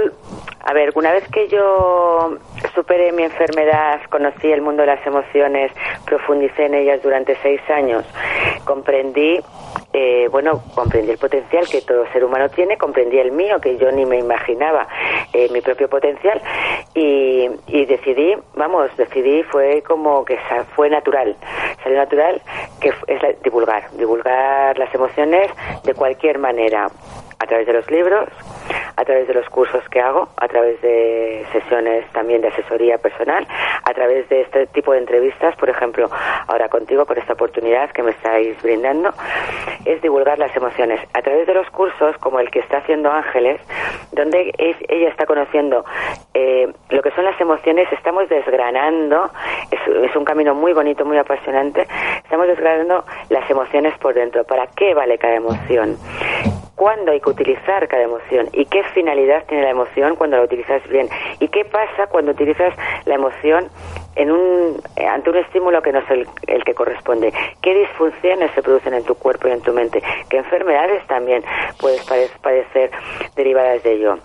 B: a ver, una vez que yo superé mi enfermedad, conocí el mundo de las emociones, profundicé en ellas durante seis años, comprendí, eh, bueno, comprendí el potencial que todo ser humano tiene, comprendí el mío, que yo ni me imaginaba, eh, mi propio potencial, y, y decidí, vamos, decidí, fue como que fue natural, salió natural, que es la- divulgar, divulgar las emociones de cualquier manera, a través de los libros, a través de los cursos que hago, a través de sesiones también de asesoría personal, a través de este tipo de entrevistas, por ejemplo, ahora contigo con esta oportunidad que me estáis brindando, es divulgar las emociones. A través de los cursos como el que está haciendo Ángeles, donde ella está conociendo eh, lo que son las emociones, estamos desgranando, es, es un camino muy bonito, muy apasionante, estamos desgranando las emociones por dentro. ¿Para qué vale cada emoción? Cuándo hay que utilizar cada emoción y qué finalidad tiene la emoción cuando la utilizas bien y qué pasa cuando utilizas la emoción en un, eh, ante un estímulo que no es el, el que corresponde. ¿Qué disfunciones se producen en tu cuerpo y en tu mente? ¿Qué enfermedades también puedes pade- padecer derivadas de ello?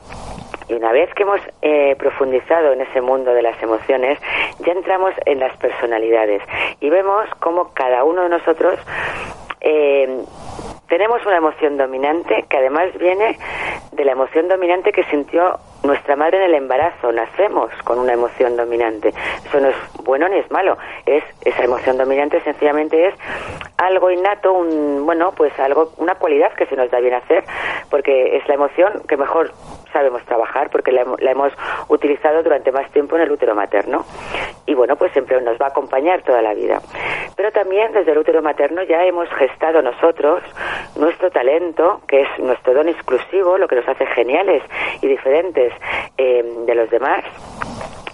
B: Y una vez que hemos eh, profundizado en ese mundo de las emociones, ya entramos en las personalidades y vemos cómo cada uno de nosotros eh, tenemos una emoción dominante que además viene de la emoción dominante que sintió nuestra madre en el embarazo, nacemos con una emoción dominante. Eso no es bueno ni es malo, es esa emoción dominante sencillamente es algo innato, un bueno, pues algo una cualidad que se nos da bien hacer, porque es la emoción que mejor sabemos trabajar porque la, hemos utilizado durante más tiempo en el útero materno. Y bueno pues siempre nos va a acompañar toda la vida. Pero también desde el útero materno ya hemos gestado nosotros nuestro talento que es nuestro don exclusivo lo que nos hace geniales y diferentes eh, de los demás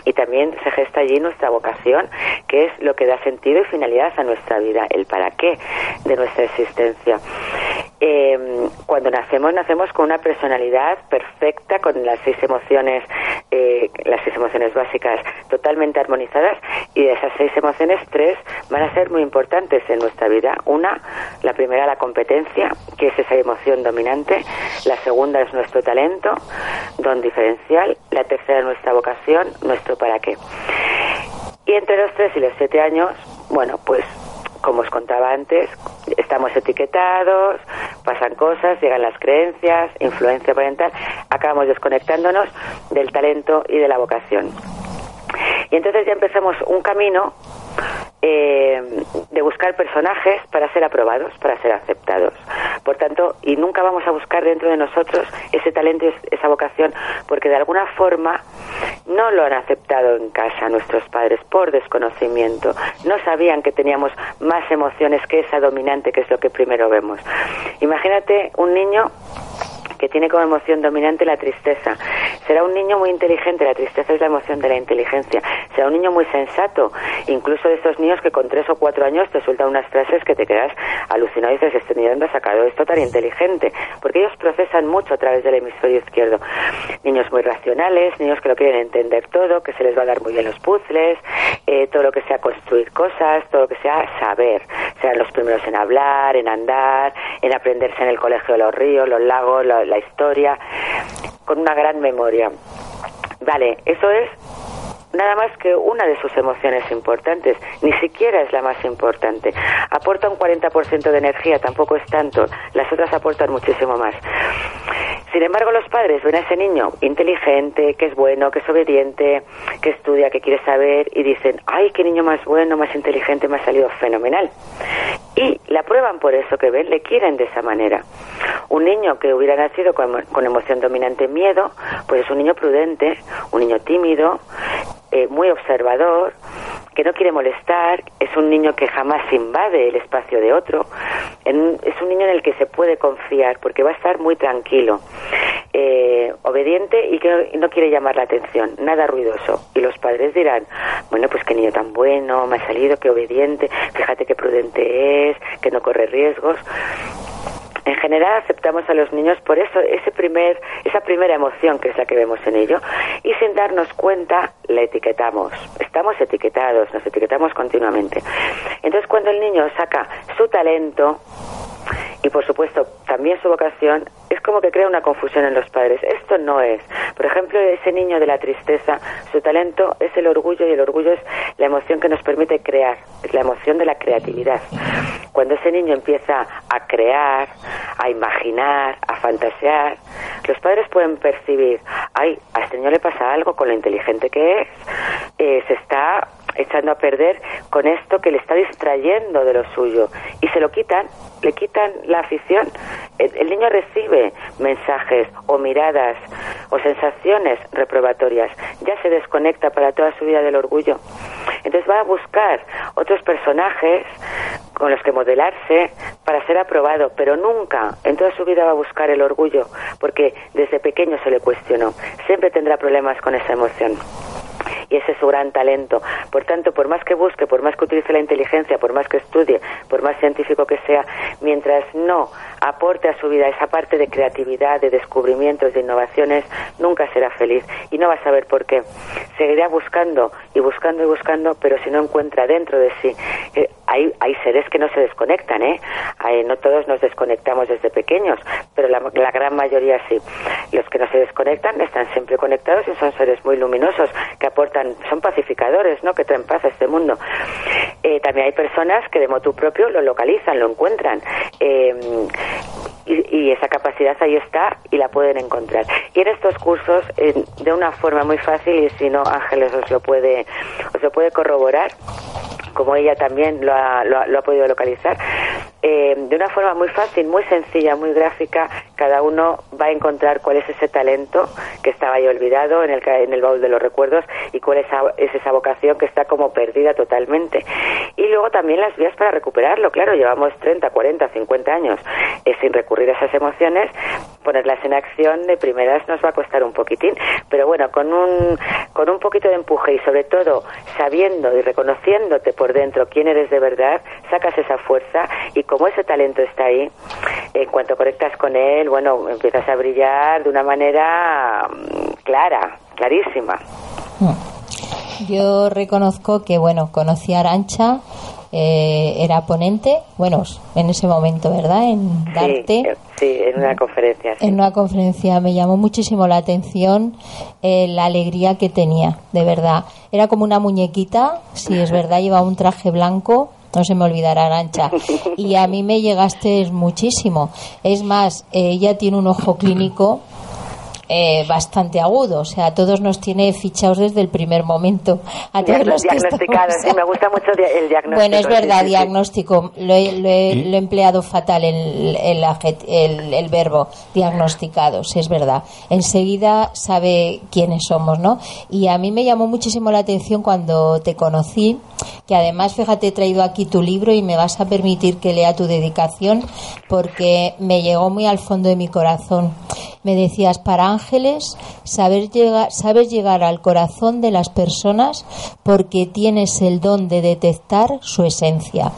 B: y también se gesta allí nuestra vocación, que es lo que da sentido y finalidad a nuestra vida, el para qué de nuestra existencia. Eh, cuando nacemos, nacemos con una personalidad perfecta, con las seis emociones, eh, las seis emociones básicas totalmente armonizadas, y de esas seis emociones, tres van a ser muy importantes en nuestra vida. Una, la primera, la competencia, que es esa emoción dominante. La segunda es nuestro talento, don diferencial. La tercera, nuestra vocación, nuestro para qué. Y entre los tres y los siete años, bueno, pues como os contaba antes, estamos etiquetados, pasan cosas, llegan las creencias, influencia parental, acabamos desconectándonos del talento y de la vocación. Y entonces ya empezamos un camino eh, de buscar personajes para ser aprobados, para ser aceptados. Por tanto, y nunca vamos a buscar dentro de nosotros ese talento esa vocación, porque de alguna forma no lo han aceptado en casa nuestros padres por desconocimiento. No sabían que teníamos más emociones que esa dominante, que es lo que primero vemos. Imagínate un niño que tiene como emoción dominante la tristeza. Será un niño muy inteligente, la tristeza es la emoción de la inteligencia. Será un niño muy sensato, incluso de estos niños que con tres o cuatro años te sueltan unas frases que te quedas alucinado y dices, este niño ha sacado esto tan inteligente, porque ellos procesan mucho a través del hemisferio izquierdo. Niños muy racionales, niños que lo quieren entender todo, que se les va a dar muy bien los puzzles, eh, todo lo que sea construir cosas, todo lo que sea saber. Serán los primeros en hablar, en andar, en aprenderse en el colegio los ríos, los lagos, la, la historia, con una gran memoria. Vale, eso es nada más que una de sus emociones importantes, ni siquiera es la más importante. Aporta un 40% de energía, tampoco es tanto, las otras aportan muchísimo más. Sin embargo, los padres ven a ese niño inteligente, que es bueno, que es obediente, que estudia, que quiere saber y dicen, ay, qué niño más bueno, más inteligente, me ha salido fenomenal. Y la prueban por eso que ven, le quieren de esa manera. Un niño que hubiera nacido con, con emoción dominante miedo, pues es un niño prudente, un niño tímido, eh, muy observador, que no quiere molestar, es un niño que jamás invade el espacio de otro, es un niño en el que se puede confiar porque va a estar muy tranquilo, eh, obediente y que no quiere llamar la atención, nada ruidoso. Y los padres dirán, bueno, pues qué niño tan bueno, me ha salido, qué obediente, fíjate qué prudente es, que no corre riesgos en general aceptamos a los niños por eso, ese primer, esa primera emoción que es la que vemos en ello, y sin darnos cuenta la etiquetamos. Estamos etiquetados, nos etiquetamos continuamente. Entonces cuando el niño saca su talento, y por supuesto también su vocación, es como que crea una confusión en los padres. Esto no es. Por ejemplo, ese niño de la tristeza, su talento es el orgullo y el orgullo es la emoción que nos permite crear, es la emoción de la creatividad. Cuando ese niño empieza a crear, a imaginar, a fantasear, los padres pueden percibir, ay, a este niño le pasa algo con lo inteligente que es, eh, se está echando a perder con esto que le está distrayendo de lo suyo y se lo quitan, le quitan la afición. El, niño recibe mensajes o miradas o sensaciones reprobatorias, ya se desconecta para toda su vida del orgullo. Entonces va a buscar otros personajes con los que modelarse para ser aprobado, pero nunca en toda su vida va a buscar el orgullo, porque desde pequeño se le cuestionó. Siempre tendrá problemas con esa emoción y ese es su gran talento. Por tanto, por más que busque, por más que utilice la inteligencia, por más que estudie, por más científico que sea, mientras no aporte a su vida esa parte de creatividad, de descubrimientos, de innovaciones, nunca será feliz y no va a saber por qué. Seguirá buscando y buscando y buscando, pero si no encuentra dentro de sí. Eh, hay, hay seres que no se desconectan, ¿eh? no todos nos desconectamos desde pequeños, pero la, la gran mayoría sí. Los que no se desconectan están siempre conectados y son seres muy luminosos que aportan, son pacificadores, ¿no? Que traen paz a este mundo. Eh, también hay personas que de motu propio lo localizan, lo encuentran. Eh, y, y esa capacidad ahí está y la pueden encontrar. Y en estos cursos, de una forma muy fácil, y si no, Ángeles os lo puede, os lo puede corroborar, como ella también lo ha, lo ha, podido localizar, eh, de una forma muy fácil, muy sencilla, muy gráfica, cada uno va a encontrar cuál es ese talento que estaba ahí olvidado en el, en el baúl de los recuerdos y cuál es, es esa vocación que está como perdida totalmente. Y luego también las vías para recuperarlo, claro, llevamos 30, 40, 50 años eh, sin recurrir a esas emociones, ponerlas en acción de primeras nos va a costar un poquitín, pero bueno, con un, con un poquito de empuje y sobre todo sabiendo y reconociéndote por dentro quién eres de verdad, sacas esa fuerza y como ese talento está ahí, en cuanto conectas con él, bueno, empiezas a brillar de una manera mm, clara, clarísima.
C: Yo reconozco que, bueno, conocí a Arancha eh, era ponente, bueno, en ese momento, ¿verdad? En Darte.
B: Eh, sí, en una conferencia.
C: En una conferencia me llamó muchísimo la atención eh, la alegría que tenía, de verdad. Era como una muñequita, si es verdad, llevaba un traje blanco, no se me olvidará Arancha. Y a mí me llegaste muchísimo. Es más, ella tiene un ojo clínico eh, bastante agudo. O sea, todos nos tiene fichados desde el primer momento. A todos los
B: Diagnosticado, sí, me gusta mucho el diagnóstico.
C: Bueno, es verdad, diagnóstico. Lo he, empleado fatal en el, el, verbo diagnosticados, es verdad. Enseguida sabe quiénes somos, ¿no? Y a mí me llamó muchísimo la atención cuando te conocí, que además, fíjate, he traído aquí tu libro y me vas a permitir que lea tu dedicación porque me llegó muy al fondo de mi corazón. Me decías, para ángeles, saber llegar, sabes llegar al corazón de las personas porque tienes el don de detectar su esencia.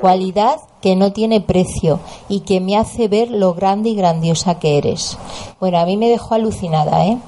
C: Cualidad que no tiene precio y que me hace ver lo grande y grandiosa que eres. Bueno, a mí me dejó alucinada, ¿eh?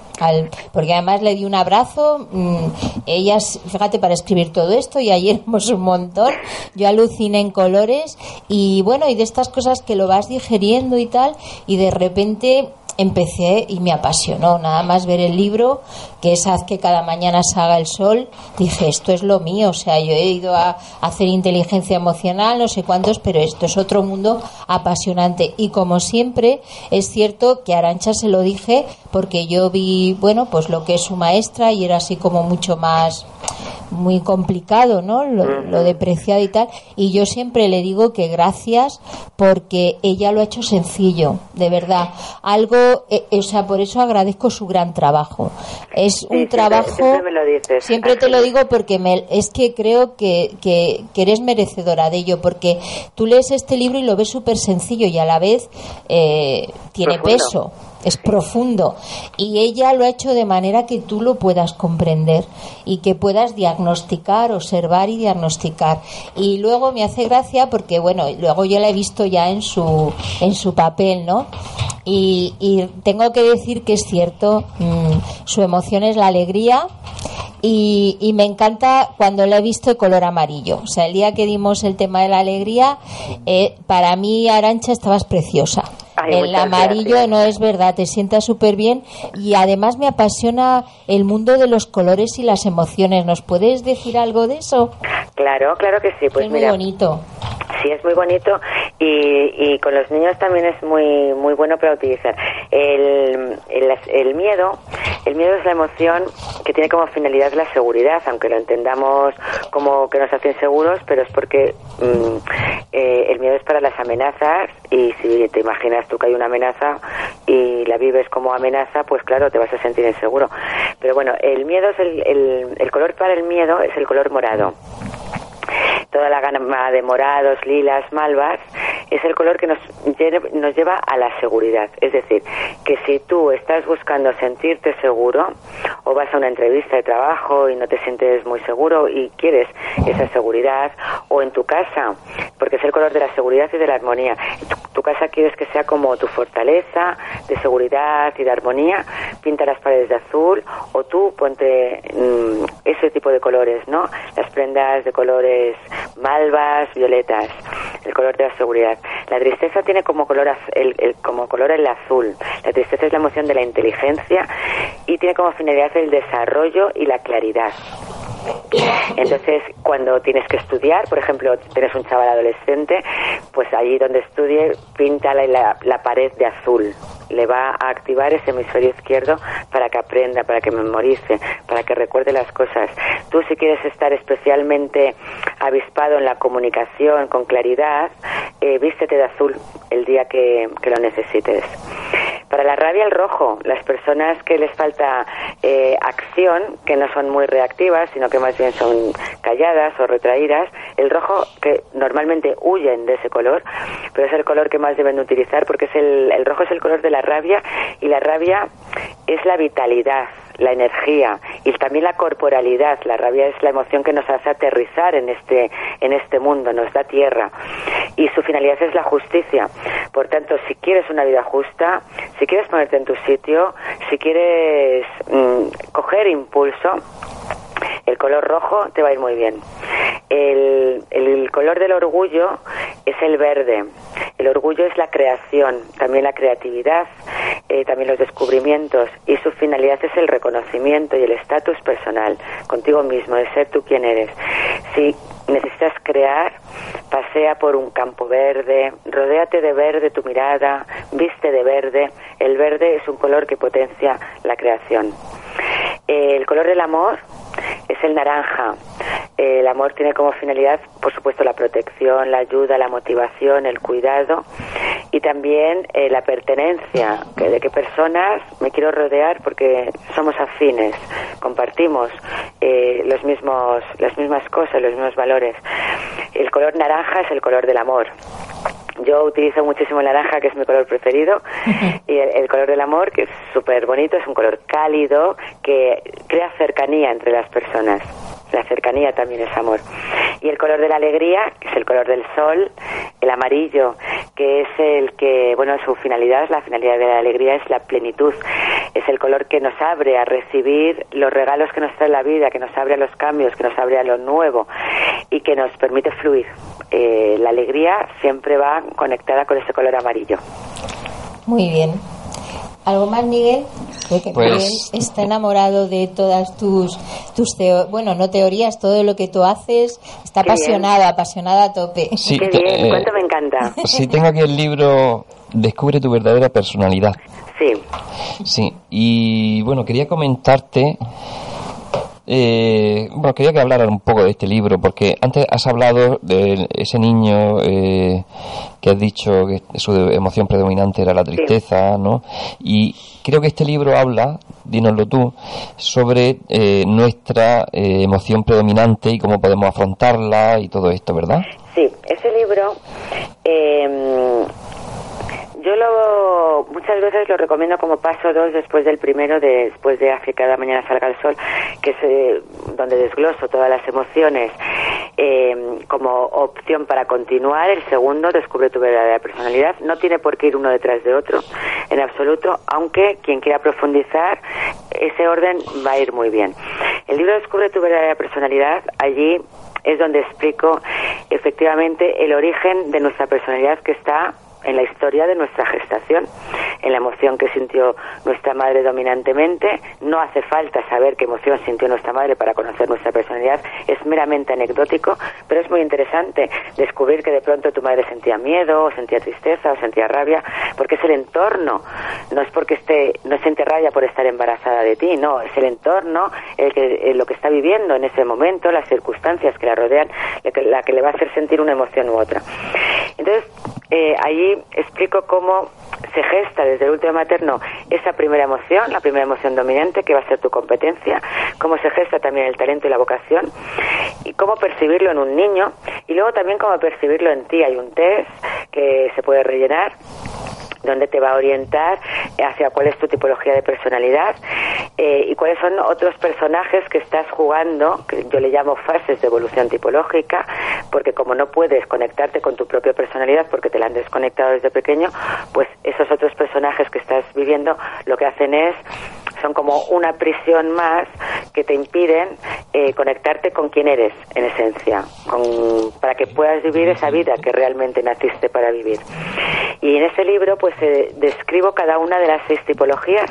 C: porque además le di un abrazo. Mm, ellas, fíjate, para escribir todo esto, y ayer hemos un montón. Yo aluciné en colores, y bueno, y de estas cosas que lo vas digeriendo y tal, y de repente empecé y me apasionó nada más ver el libro que es haz que cada mañana salga el sol dije esto es lo mío o sea yo he ido a hacer inteligencia emocional no sé cuántos pero esto es otro mundo apasionante y como siempre es cierto que a Arancha se lo dije porque yo vi bueno pues lo que es su maestra y era así como mucho más muy complicado, ¿no? Lo, depreciado y tal. Y yo siempre le digo que gracias porque ella lo ha hecho sencillo, de verdad. Algo, eh, o sea, por eso agradezco su gran trabajo. Es un trabajo.
B: Siempre, me lo dices.
C: Siempre te lo digo porque me, es que creo que, que, eres merecedora de ello, porque tú lees este libro y lo ves súper sencillo y a la vez eh, tiene peso es profundo y ella lo ha hecho de manera que tú lo puedas comprender y que puedas diagnosticar, observar y diagnosticar. Y luego me hace gracia porque, bueno, luego yo la he visto ya en su, en su papel, ¿no? Y, tengo que decir que es cierto, mm, su emoción es la alegría y, me encanta cuando la he visto de color amarillo. O sea, el día que dimos el tema de la alegría, eh, para mí, Arancha, estabas preciosa el amarillo no es verdad, te sientas súper bien y además me apasiona el mundo de los colores y las emociones. ¿Nos puedes decir algo de eso?
B: Claro, claro que sí. Pues
C: es muy bonito.
B: Sí, es muy bonito y, y, con los niños también es muy muy bueno para utilizar. El, el, miedo, el miedo es la emoción que tiene como finalidad la seguridad, aunque lo entendamos como que nos hace inseguros, pero es porque mm, eh, el miedo es para las amenazas y si te imaginas tú que hay una amenaza y la vives como amenaza, pues claro, te vas a sentir inseguro. Pero bueno, el miedo es el, el, el color para el miedo es el color morado toda la gama de morados, lilas, malvas, es el color que nos, nos lleva a la seguridad. Es decir, que si tú estás buscando sentirte seguro o vas a una entrevista de trabajo y no te sientes muy seguro y quieres esa seguridad, o en tu casa, porque es el color de la seguridad y de la armonía. Tu, casa quieres que sea como tu fortaleza de seguridad y de armonía, pinta las paredes de azul o tú ponte mm, ese tipo de colores, ¿no? Las prendas de colores malvas, violetas, el color de la seguridad. La tristeza tiene como color, el, como color el azul. La tristeza es la emoción de la inteligencia y tiene como finalidad el desarrollo y la claridad. Entonces, cuando tienes que estudiar, por ejemplo, tienes un chaval adolescente, pues allí donde estudie, pinta la, la pared de azul le va a activar ese hemisferio izquierdo para que aprenda, para que memorice, para que recuerde las cosas. Tú si quieres estar especialmente avispado en la comunicación con claridad, eh, vístete de azul el día que, lo necesites. Para la rabia el rojo, las personas que les falta eh, acción, que no son muy reactivas, sino que más bien son calladas o retraídas, el rojo que normalmente huyen de ese color, pero es el color que más deben utilizar porque es el, el rojo es el color de la rabia y la rabia es la vitalidad, la energía y también la corporalidad. La rabia es la emoción que nos hace aterrizar en este, en este mundo, nos da tierra. Y su finalidad es la justicia. Por tanto, si quieres una vida justa, si quieres ponerte en tu sitio, si quieres mm, coger impulso, el color rojo te va a ir muy bien. El, el, color del orgullo es el verde. El orgullo es la creación, también la creatividad, eh, también los descubrimientos y su finalidad es el reconocimiento y el estatus personal contigo mismo, de ser tú quien eres. Si necesitas crear, pasea por un campo verde, rodéate de verde tu mirada, viste de verde. El verde es un color que potencia la creación. El color del amor es el naranja. El amor tiene como finalidad, por supuesto, la protección, la ayuda, la motivación, el cuidado y también eh, la pertenencia, de qué personas me quiero rodear porque somos afines, compartimos eh, los mismos, las mismas cosas, los mismos valores. El color naranja es el color del amor. Yo utilizo muchísimo el naranja, que es mi color preferido, y el, color del amor, que es súper bonito, es un color cálido, que crea cercanía entre las personas. La cercanía también es amor. Y el color de la alegría, que es el color del sol, el amarillo, que es el que, bueno, su finalidad, la finalidad de la alegría es la plenitud. Es el color que nos abre a recibir los regalos que nos trae la vida, que nos abre a los cambios, que nos abre a lo nuevo y que nos permite fluir. Eh, la alegría siempre va conectada con ese color amarillo.
C: Muy bien. ¿Algo más, Miguel? Porque pues, Miguel está enamorado de todas tus, tus bueno, no teorías, todo lo que tú haces. Está apasionada, apasionada a tope.
B: Sí, Qué bien, eh, cuánto me encanta.
D: Sí, tengo aquí el libro Descubre tu verdadera personalidad.
B: Sí.
D: Sí, y bueno, quería comentarte eh, bueno, quería que hablara un poco de este libro, porque antes has hablado de ese niño eh, que has dicho que su emoción predominante era la tristeza, ¿no? Y creo que este libro habla, dínoslo tú, sobre eh, nuestra eh, emoción predominante y cómo podemos afrontarla y todo esto, ¿verdad?
B: Sí, ese libro eh, yo lo, muchas veces lo recomiendo como paso dos después del primero, después de Hacia cada mañana salga el sol, que es eh, donde desgloso todas las emociones eh, como opción para continuar. El segundo, descubre tu verdadera personalidad. No tiene por qué ir uno detrás de otro, en absoluto, aunque quien quiera profundizar, ese orden va a ir muy bien. El libro Descubre tu verdadera personalidad, allí es donde explico efectivamente el origen de nuestra personalidad que está en la historia de nuestra gestación, en la emoción que sintió nuestra madre dominantemente. No hace falta saber qué emoción sintió nuestra madre para conocer nuestra personalidad, es meramente anecdótico, pero es muy interesante descubrir que de pronto tu madre sentía miedo, o sentía tristeza, o sentía rabia, porque es el entorno, no es porque esté, no siente rabia por estar embarazada de ti, no, es el entorno el que, lo que está viviendo en ese momento, las circunstancias que la rodean, la la que le va a hacer sentir una emoción u otra. Entonces, eh, ahí explico cómo se gesta desde el último materno esa primera emoción, la primera emoción dominante que va a ser tu competencia, cómo se gesta también el talento y la vocación y cómo percibirlo en un niño y luego también cómo percibirlo en ti. Hay un test que se puede rellenar donde te va a orientar hacia cuál es tu tipología de personalidad eh, y cuáles son otros personajes que estás jugando, que yo le llamo fases de evolución tipológica, porque como no puedes conectarte con tu propia personalidad porque te la han desconectado desde pequeño, pues esos otros personajes que estás viviendo lo que hacen es son como una prisión más que te impiden eh, conectarte con quien eres en esencia, para que puedas vivir esa vida que realmente naciste para vivir. Y en ese libro pues eh, describo cada una de las seis tipologías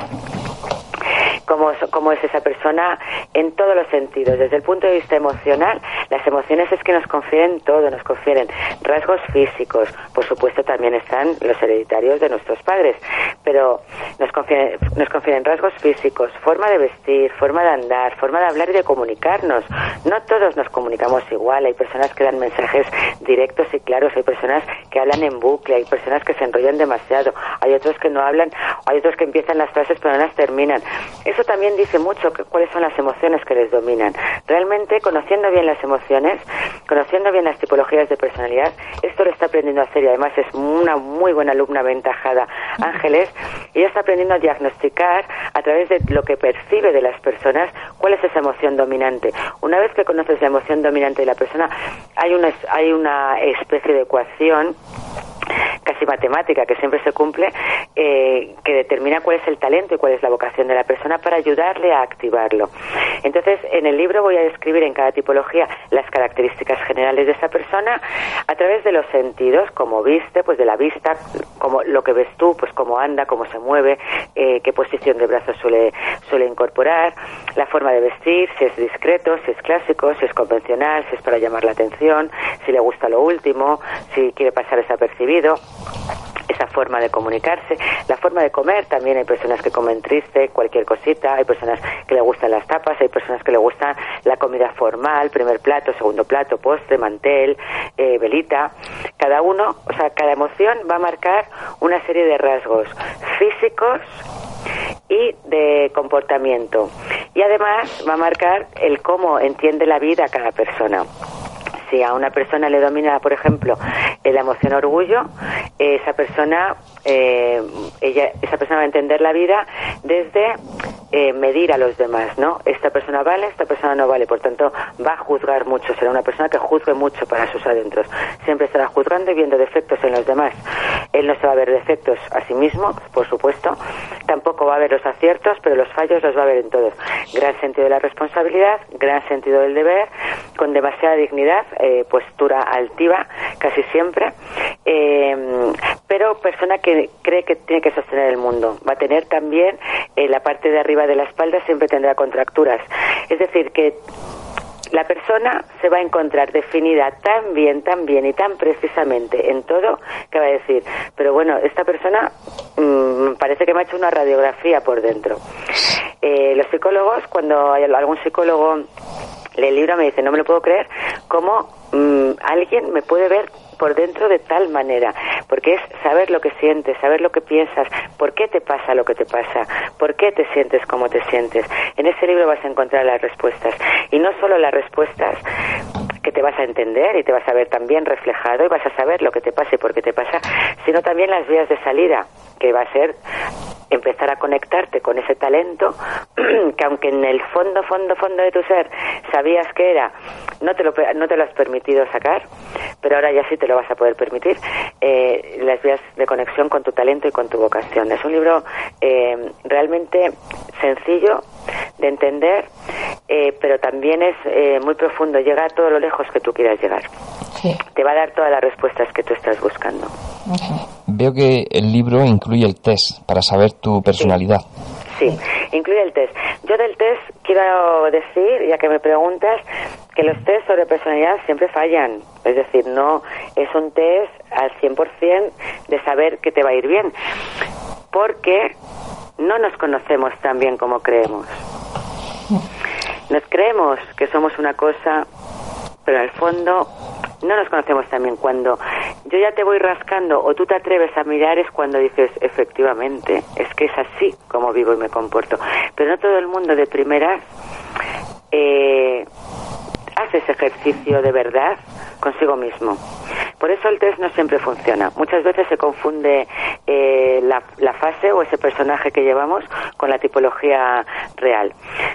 B: cómo, es esa persona en todos los sentidos. Desde el punto de vista emocional, las emociones es que nos confieren todo, nos confieren rasgos físicos, por supuesto también están los hereditarios de nuestros padres, pero nos confieren, nos confieren rasgos físicos, forma de vestir, forma de andar, forma de hablar y de comunicarnos. No todos nos comunicamos igual, hay personas que dan mensajes directos y claros, hay personas que hablan en bucle, hay personas que se enrollan demasiado, hay otros que no hablan, hay otros que empiezan las frases pero no las terminan. Eso también dice mucho que, cuáles son las emociones que les dominan. Realmente, conociendo bien las emociones, conociendo bien las tipologías de personalidad, esto lo está aprendiendo a hacer y además es una muy buena alumna aventajada, Ángeles, y ella está aprendiendo a diagnosticar a través de lo que percibe de las personas cuál es esa emoción dominante. Una vez que conoces la emoción dominante de la persona, hay una, hay una especie de ecuación casi matemática que siempre se cumple, eh, que determina cuál es el talento y cuál es la vocación de la persona para ayudarle a activarlo. Entonces, en el libro voy a describir en cada tipología las características generales de esa persona a través de los sentidos, como viste, pues de la vista, como lo que ves tú, pues cómo anda, cómo se mueve, eh, qué posición de brazos suele, suele incorporar, la forma de vestir, si es discreto, si es clásico, si es convencional, si es para llamar la atención, si le gusta lo último, si quiere pasar desapercibido esa forma de comunicarse, la forma de comer también hay personas que comen triste, cualquier cosita, hay personas que le gustan las tapas, hay personas que le gustan la comida formal, primer plato, segundo plato, postre, mantel, eh, velita, cada uno, o sea, cada emoción va a marcar una serie de rasgos físicos y de comportamiento. Y además va a marcar el cómo entiende la vida cada persona si a una persona le domina, por ejemplo, la emoción orgullo, esa persona, eh, ella, esa persona va a entender la vida desde eh, medir a los demás, ¿no? Esta persona vale, esta persona no vale, por tanto va a juzgar mucho, será una persona que juzgue mucho para sus adentros. Siempre estará juzgando y viendo defectos en los demás. Él no se va a ver defectos a sí mismo, por supuesto, tampoco va a ver los aciertos, pero los fallos los va a ver en todos. Gran sentido de la responsabilidad, gran sentido del deber, con demasiada dignidad, eh, postura altiva casi siempre, eh, pero persona que cree que tiene que sostener el mundo. Va a tener también eh, la parte de arriba de la espalda siempre tendrá contracturas. Es decir, que la persona se va a encontrar definida tan bien, tan bien y tan precisamente en todo que va a decir, pero bueno, esta persona mmm, parece que me ha hecho una radiografía por dentro. Eh, los psicólogos, cuando hay algún psicólogo el libro me dice, no me lo puedo creer, cómo mmm, alguien me puede ver por dentro de tal manera, porque es saber lo que sientes, saber lo que piensas, por qué te pasa lo que te pasa, por qué te sientes como te sientes. En ese libro vas a encontrar las respuestas. Y no solo las respuestas que te vas a entender y te vas a ver también reflejado y vas a saber lo que te pasa y por qué te pasa, sino también las vías de salida, que va a ser empezar a conectarte con ese talento que aunque en el fondo, fondo, fondo de tu ser sabías que era, no te lo, no te lo has permitido sacar, pero ahora ya sí te lo vas a poder permitir, eh, las vías de conexión con tu talento y con tu vocación. Es un libro eh, realmente sencillo de entender, eh, pero también es eh, muy profundo, llega a todo lo lejos que tú quieras llegar. Sí. Te va a dar todas las respuestas que tú estás buscando.
D: Veo que el libro incluye el test para saber tu personalidad.
B: Sí. sí, incluye el test. Yo del test quiero decir, ya que me preguntas, que los test sobre personalidad siempre fallan. Es decir, no es un test al 100% de saber que te va a ir bien. Porque no nos conocemos tan bien como creemos. Nos creemos que somos una cosa, pero el fondo no nos conocemos también. Cuando yo ya te voy rascando o tú te atreves a mirar es cuando dices, efectivamente, es que es así como vivo y me comporto. Pero no todo el mundo de primeras eh, hace ese ejercicio de verdad consigo mismo. Por eso el test no siempre funciona. Muchas veces se confunde eh, la, la, fase o ese personaje que llevamos con la tipología real.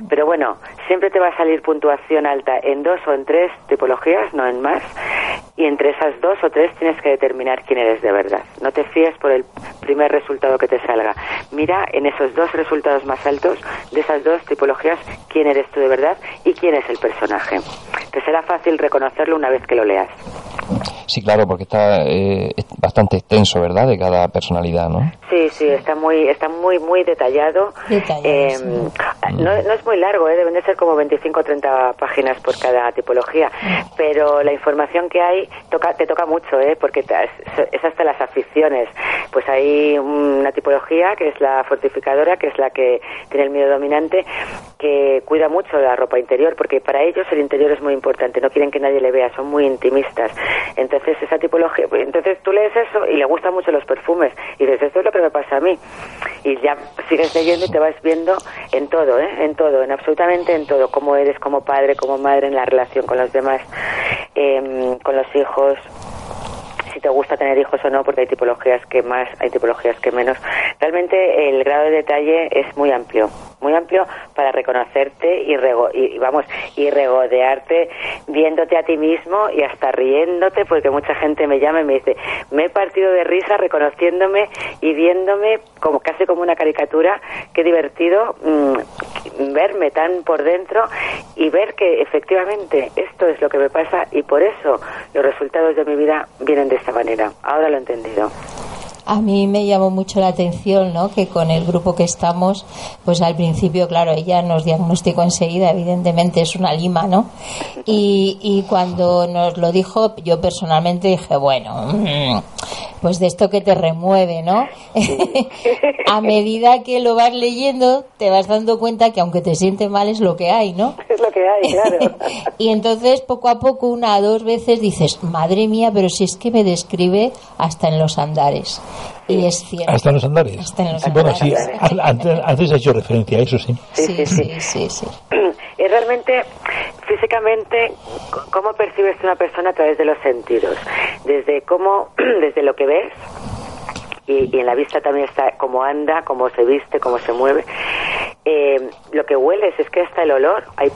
B: Pero bueno, siempre te va a salir puntuación alta en dos o en tres tipologías, no en más. Y entre esas dos o tres tienes que determinar quién eres de verdad. No te fíes por el primer resultado que te salga. Mira en esos dos resultados más altos de esas dos tipologías quién eres tú de verdad y quién es el personaje. Te será fácil reconocerlo una vez que lo leas.
D: Sí, claro, porque está, eh, bastante extenso, ¿verdad? De cada personalidad, ¿no?
B: Sí, sí, está muy, está muy, muy detallado. Eh, no, es muy largo, ¿eh? deben de ser como 25 o 30 páginas por cada tipología, pero la información que hay toca, te toca mucho, ¿eh? Porque es hasta las aficiones. Pues hay una tipología que es la fortificadora, que es la que tiene el miedo dominante, que cuida mucho la ropa interior, porque para ellos el interior es muy importante, no quieren que nadie le vea, son muy intimistas. Entonces, esa tipología, pues, entonces tú lees eso y le gustan mucho los perfumes y dices, esto es lo que me pasa a mí. Y ya sigues leyendo y te vas viendo en todo, ¿eh? En todo, en absolutamente en todo, cómo eres como padre, como madre, en la relación con los demás, em, con los hijos, si te gusta tener hijos o no, porque hay tipologías que más, hay tipologías que menos. Realmente el grado de detalle es muy amplio, muy amplio para reconocerte y, y vamos y regodearte viéndote a ti mismo y hasta riéndote, porque mucha gente me llama y me dice, me he partido de risa reconociéndome y viéndome como casi como una caricatura, qué divertido mm, verme tan por dentro y ver que efectivamente esto es lo que me pasa y por eso los resultados de mi vida vienen de esta manera. Ahora lo he entendido.
C: A mí me llamó mucho la atención, ¿no? Que con el grupo que estamos, pues al principio, claro, ella nos diagnosticó enseguida, evidentemente es una lima, ¿no? Y, y cuando nos lo dijo, yo personalmente dije, bueno, mm, pues de esto que te remueve, ¿no? a medida que lo vas leyendo, te vas dando cuenta que aunque te siente mal es lo que hay, ¿no?
B: Es lo que hay, claro.
C: y entonces poco a poco, una o dos veces dices, madre mía, pero si es que me describe hasta en los andares. Y es cierto.
A: Hasta en los andares.
C: Hasta en los
A: Bueno, sí, antes, antes, he hecho referencia a eso,
C: sí. Sí, sí, sí. sí,
B: Y realmente, físicamente, ¿cómo percibes una persona a través de los sentidos? Desde cómo, desde lo que ves, y, y, en la vista también está cómo anda, cómo se viste, cómo se mueve. Eh, lo que hueles es que hasta el olor, hay,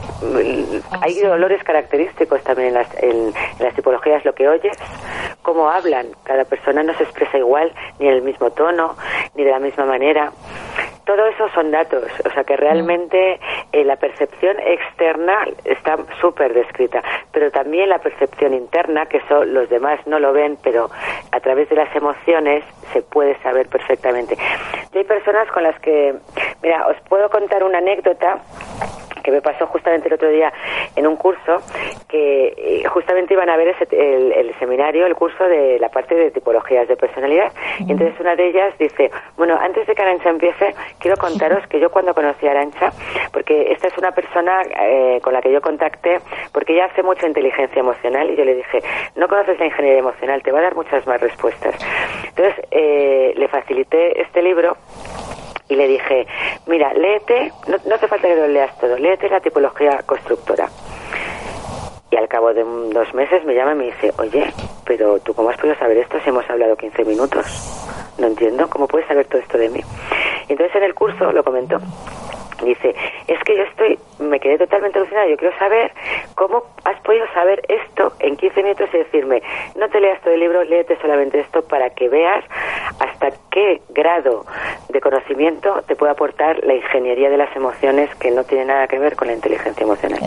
B: ah, hay olores característicos también en las, en, las tipologías, lo que oyes, cómo hablan, cada persona no se expresa igual, ni en el mismo tono, ni de la misma manera. Todo eso son datos, o sea que realmente eh, la percepción externa está súper descrita, pero también la percepción interna, que eso los demás no lo ven, pero a través de las emociones se puede saber perfectamente. Y hay personas con las que, mira, os puedo contar una anécdota que me pasó justamente el otro día en un curso que eh, justamente iban a ver el, seminario, el curso de la parte de tipologías de personalidad. Y entonces una de ellas dice, bueno, antes de que Arancha empiece, quiero contaros que yo cuando conocí a Arancha, porque esta es una persona eh, con la que yo contacté, porque ella hace mucha inteligencia emocional y yo le dije, no conoces la ingeniería emocional, te va a dar muchas más respuestas. Entonces eh, le facilité este libro y le dije, mira, léete, no, hace falta que lo leas todo, léete la tipología constructora. Y al cabo de dos meses me llama y me dice, oye, pero tú cómo has podido saber esto si hemos hablado 15 minutos? No entiendo, ¿cómo puedes saber todo esto de mí? Y entonces en el curso lo comentó dice, es que yo estoy, me quedé totalmente alucinada, yo quiero saber cómo has podido saber esto en 15 minutos y decirme, no te leas todo el libro, léete solamente esto para que veas hasta qué grado de conocimiento te puede aportar la ingeniería de las emociones que no tiene nada que ver con la inteligencia emocional.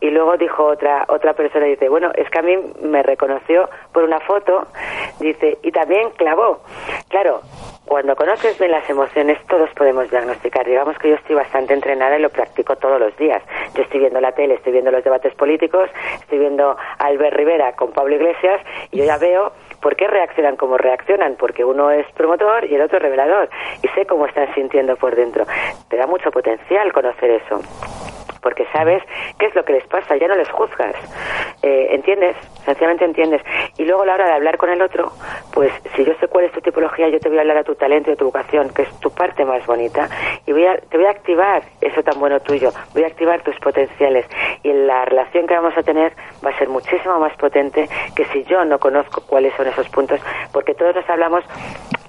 B: Y luego dijo otra otra persona, dice, bueno, es que a mí me reconoció por una foto, dice, y también clavó. Claro, cuando conoces bien las emociones, todos podemos diagnosticar. Digamos que yo estoy bastante entrenada y lo practico todos los días. Yo estoy viendo la tele, estoy viendo los debates políticos, estoy viendo a Albert Rivera con Pablo Iglesias y yo ya veo por qué reaccionan como reaccionan, porque uno es promotor y el otro revelador y sé cómo están sintiendo por dentro. Te da mucho potencial conocer eso porque sabes qué es lo que les pasa, ya no les juzgas, eh, entiendes, sencillamente entiendes. Y luego a la hora de hablar con el otro, pues si yo sé cuál es tu tipología, yo te voy a hablar a tu talento y a tu vocación, que es tu parte más bonita, y voy a, te voy a activar eso tan bueno tuyo, voy a activar tus potenciales, y la relación que vamos a tener va a ser muchísimo más potente que si yo no conozco cuáles son esos puntos, porque todos nos hablamos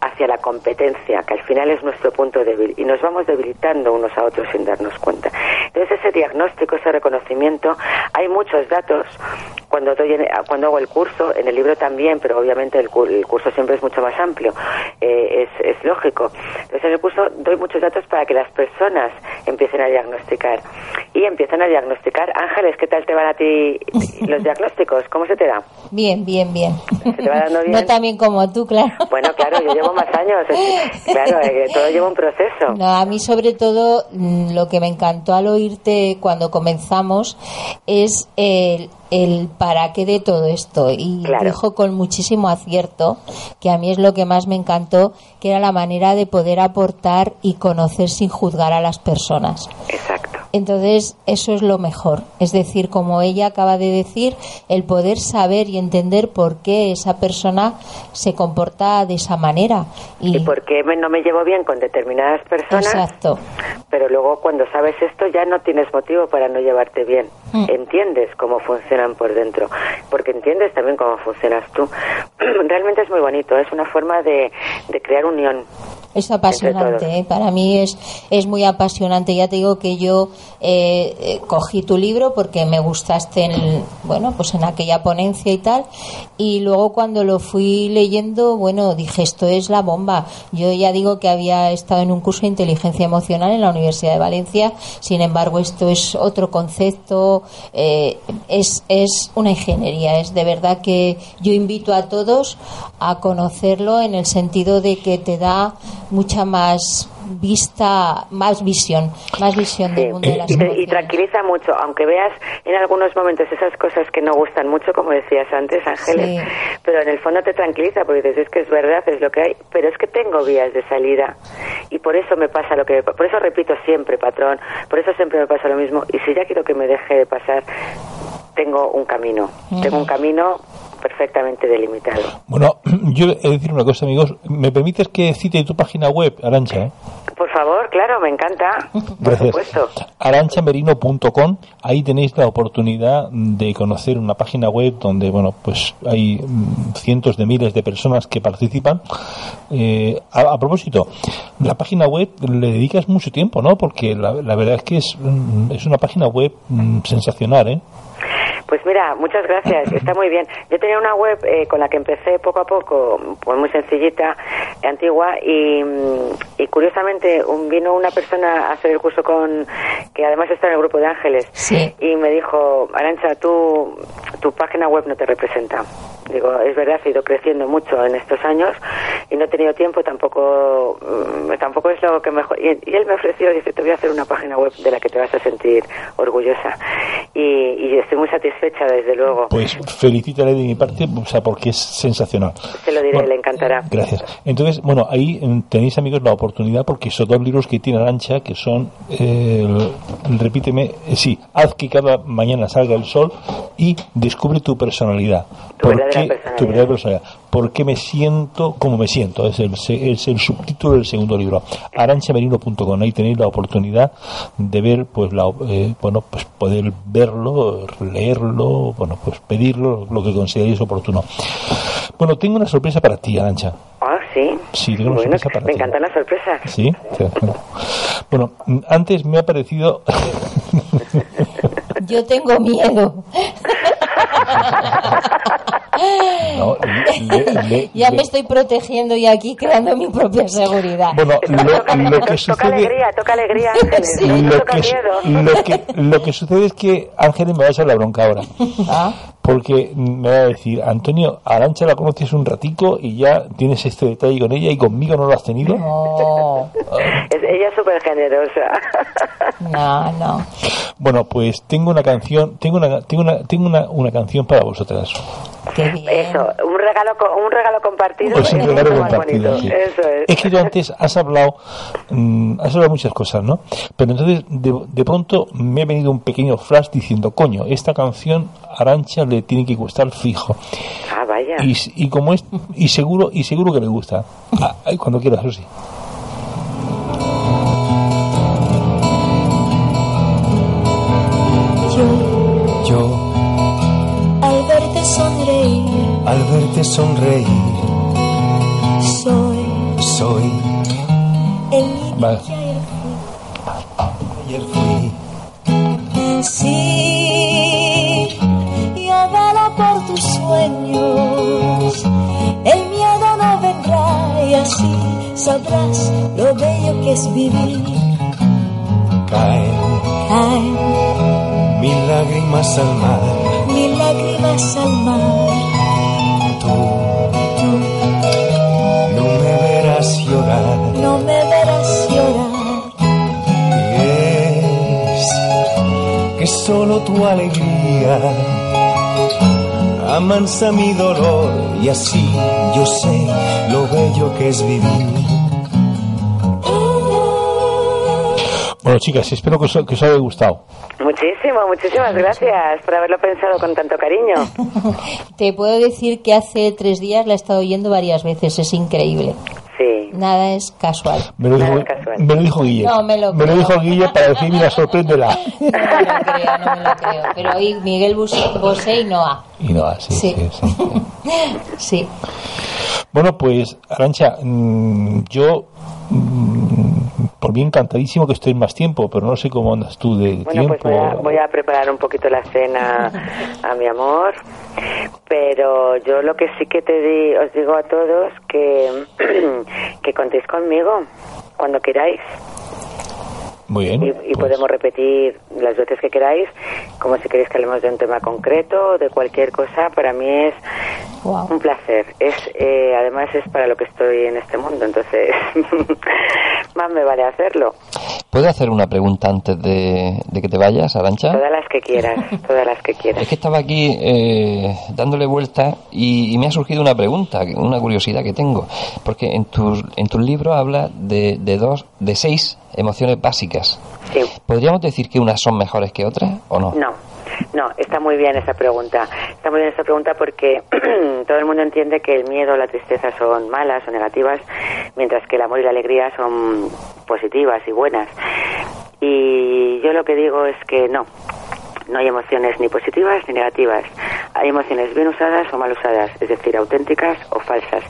B: hacia la competencia, que al final es nuestro punto débil, y nos vamos debilitando unos a otros sin darnos cuenta. Entonces ese diagnóstico, ese reconocimiento, hay muchos datos. Cuando, doy, cuando hago el curso, en el libro también, pero obviamente el, curso siempre es mucho más amplio, eh, es, es lógico. Entonces en el curso doy muchos datos para que las personas empiecen a diagnosticar. Empiezan a diagnosticar. Ángeles, ¿qué tal te van a ti los diagnósticos? ¿Cómo se te da?
C: Bien, bien, bien.
B: ¿Se te va dando bien?
C: No tan bien como tú, claro.
B: Bueno, claro, yo llevo más años. Claro, eh, todo lleva un proceso.
C: No, a mí sobre todo mm, lo que me encantó al oírte cuando comenzamos es el, el para qué de todo esto y
B: Claro.
C: dijo con muchísimo acierto que a mí es lo que más me encantó que era la manera de poder aportar y conocer sin juzgar a las personas.
B: Exacto.
C: Entonces, eso es lo mejor. Es decir, como ella acaba de decir, el poder saber y entender por qué esa persona se comporta de esa manera.
B: ¿Y por qué no me llevo bien con determinadas personas?
C: Exacto.
B: Pero luego cuando sabes esto ya no tienes motivo para no llevarte bien.
C: Mm.
B: Entiendes cómo funcionan por dentro, porque entiendes también cómo funcionas tú. Realmente es muy bonito, es una forma de, de crear unión.
C: Es apasionante, ¿eh? para mí es, es muy apasionante. Ya te digo que yo eh, eh, cogí tu libro porque me gustaste en, bueno, pues en aquella ponencia y tal. Y luego cuando lo fui leyendo, bueno, dije, esto es la bomba. Yo ya digo que había estado en un curso de inteligencia emocional en la Universidad de Valencia. Sin embargo, esto es otro concepto, eh, es, es una ingeniería. Es de verdad que yo invito a todos a conocerlo en el sentido de que te da mucha más vista, más visión, más visión del mundo de las
B: Y, te- y
C: emociones.
B: tranquiliza mucho, aunque veas en algunos momentos esas cosas que no gustan mucho, como decías antes, Ángeles,
C: Sí.
B: pero en el fondo te tranquiliza porque dices, es que es verdad, es lo que hay, pero es que tengo vías de salida y por eso me pasa lo que, por eso repito siempre, patrón, por eso siempre me pasa lo mismo y si ya quiero que me deje de pasar, tengo un camino, tengo un camino perfectamente delimitado.
A: Bueno, yo he de decir una cosa, amigos. ¿Me permites que cite tu página web, Arancha? eh?
B: Por favor, claro, me encanta, por
A: Gracias.
B: supuesto.
A: aranchamerino.com ahí tenéis la oportunidad de conocer una página web donde bueno pues hay mm, cientos de miles de personas que participan Eh, a, a propósito la página web le dedicas mucho tiempo no porque la, la verdad es que es, mm, es una página web mm, sensacional ¿eh?
B: Pues mira, muchas gracias, está muy bien. Yo tenía una web eh, con la que empecé poco a poco, pues muy sencillita, antigua, y, mm, y curiosamente un- vino una persona a hacer el curso con, que además está en el grupo de ángeles,
C: Sí.
B: y me dijo, Arancha, tú, tu página web no te representa. Digo, es verdad, he ido creciendo mucho en estos años y no he tenido tiempo, tampoco mm, tampoco es lo que mejor. Y, y él me ofreció, dice, te voy a hacer una página web de la que te vas a sentir orgullosa. Y, y estoy muy satisfecha, desde luego.
A: pues felicítale de mi parte o sea porque es sensacional
B: Se lo diré,
A: Bueno,
B: le encantará.
A: Gracias. Entonces, bueno, ahí mm, tenéis, amigos, la oportunidad porque son dos libros que tiene Arancha, que son, eh, el- repíteme, eh, sí, haz que cada mañana salga el sol y descubre tu personalidad.
B: Tu
A: ¿Por
B: verdadera personalidad.
A: tu verdadera personalidad. ¿Por qué me siento como me siento? Es el, se- es el subtítulo del segundo libro. aranchamerino.com. Ahí tenéis la oportunidad de ver, pues, la, eh, bueno, pues poder verlo, leerlo, bueno, pues pedirlo, lo que consideréis oportuno. Bueno, tengo una sorpresa para ti, Arancha.
B: Ah, sí.
A: Sí, tengo una
B: bueno,
A: sorpresa para
B: me
A: ti.
B: encantan las sorpresas.
A: ¿Sí? Bueno, antes me ha parecido...
C: Yo tengo miedo.
A: No, le- le-
C: ya
A: le-
C: me estoy protegiendo y aquí creando mi propia seguridad.
A: Bueno,
B: Toca,
A: lo, lo que
B: toca
A: sucede...
B: alegría, toca alegría, Ángeles.
C: Sí.
B: no
A: Lo
B: toca
A: que, su-
B: miedo.
A: lo, que, lo que sucede es que Ángeles me va a echar la bronca ahora.
C: Ah,
A: Porque me va a decir, Antonio, Arancha la conoces un ratico y ya tienes este detalle con ella y conmigo no lo has tenido.
C: no,
B: Es- ella es súper generosa.
C: no, no.
A: Bueno, pues tengo una canción, tengo una, tengo una, tengo una, una canción para vosotras.
C: Qué bien.
B: Eso, un regalo, un regalo compartido.
A: Es un
B: es
A: regalo compartido.
B: bonito.
A: sí.
B: Eso es.
A: Es que tú antes has hablado, mm, has hablado muchas cosas, ¿no? Pero entonces de, de pronto me ha venido un pequeño flash diciendo, coño, esta canción Arancha le tiene que gustar fijo.
B: Ah, vaya.
A: Y, y como es, y seguro, y seguro que le gusta. Ah, ay, cuando quieras, eso sí.
E: Yo,
F: Yo,
E: al verte sonreír,
F: al verte sonreír,
E: soy
F: soy
E: el niño
A: Vale.
E: que ayer
F: ayer fui.
E: fui. Sí, por tus sueños. El miedo no vendrá y así sabrás lo bello que es vivir.
F: caen
E: caen
F: mil lágrimas al mar.
E: mil lágrimas al mar.
F: Tú
E: Tú
F: no me verás llorar.
E: no me verás llorar.
F: Y es que solo tu alegría amansa mi dolor y así yo sé lo bello que es vivir.
A: Bueno, chicas, espero que os, que os haya gustado.
B: Muchísimo, muchísimas gracias por haberlo pensado con tanto cariño.
C: Te puedo decir que hace tres días la he estado oyendo varias veces, es increíble.
B: Sí.
C: Nada es casual.
A: Me lo, dijo, me lo dijo Guille.
C: No, me lo creo.
A: dijo Guille para decir, mira, sorpréndela.
C: No me lo creo, no me lo creo. Pero hoy Miguel Bus- Bosé y Noah.
A: Y no, así,
C: Sí.
A: sí, sí.
C: Sí.
A: Bueno, pues, Arancha, mm, yo, mm, por mí encantadísimo que estoy más tiempo, pero no sé cómo andas tú de
B: Bueno,
A: tiempo.
B: pues voy a, voy a preparar un poquito la cena a mi amor, pero yo lo que sí que te di, os digo a todos que, que contéis conmigo cuando queráis
A: Muy bien.
B: y, y
A: pues,
B: podemos repetir las veces que queráis, como si queréis que hablemos de un tema concreto o de cualquier cosa, para mí es
C: Wow.
B: un placer. Es eh, Además es para lo que estoy en este mundo, entonces más me vale hacerlo.
D: ¿Puedo hacer una pregunta antes de, de que te vayas, Arancha?
B: Todas las que quieras, todas las que quieras.
D: Es que estaba aquí eh, dándole vuelta y, y me ha surgido una pregunta, una curiosidad que tengo, porque en tus en tus libros habla de, de dos, de seis emociones básicas.
B: Sí.
D: ¿Podríamos decir que unas son mejores que otras o no?
B: No, no, está muy bien esa pregunta. Está muy bien esa pregunta porque todo el mundo entiende que el miedo o la tristeza son malas o negativas, mientras que el amor y la alegría son positivas y buenas. Y yo lo que digo es que no. No hay emociones ni positivas ni negativas. Hay emociones bien usadas o mal usadas, es decir, auténticas o falsas.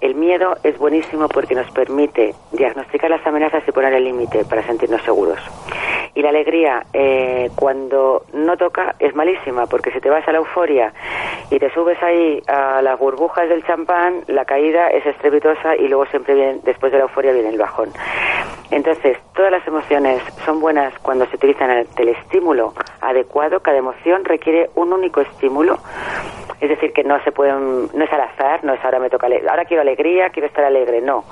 B: El miedo es buenísimo porque nos permite diagnosticar las amenazas y poner el límite para sentirnos seguros. Y la alegría, eh, cuando no toca, es malísima, porque si te vas a la euforia y te subes ahí a las burbujas del champán, la caída es estrepitosa y luego siempre después de la euforia viene el bajón. Entonces, todas las emociones son buenas cuando se utilizan ante el estímulo adecuado. Cada emoción requiere un único estímulo. Es decir, que no se pueden, no es al azar, no es ahora me toca, ahora quiero alegría, quiero estar alegre. No.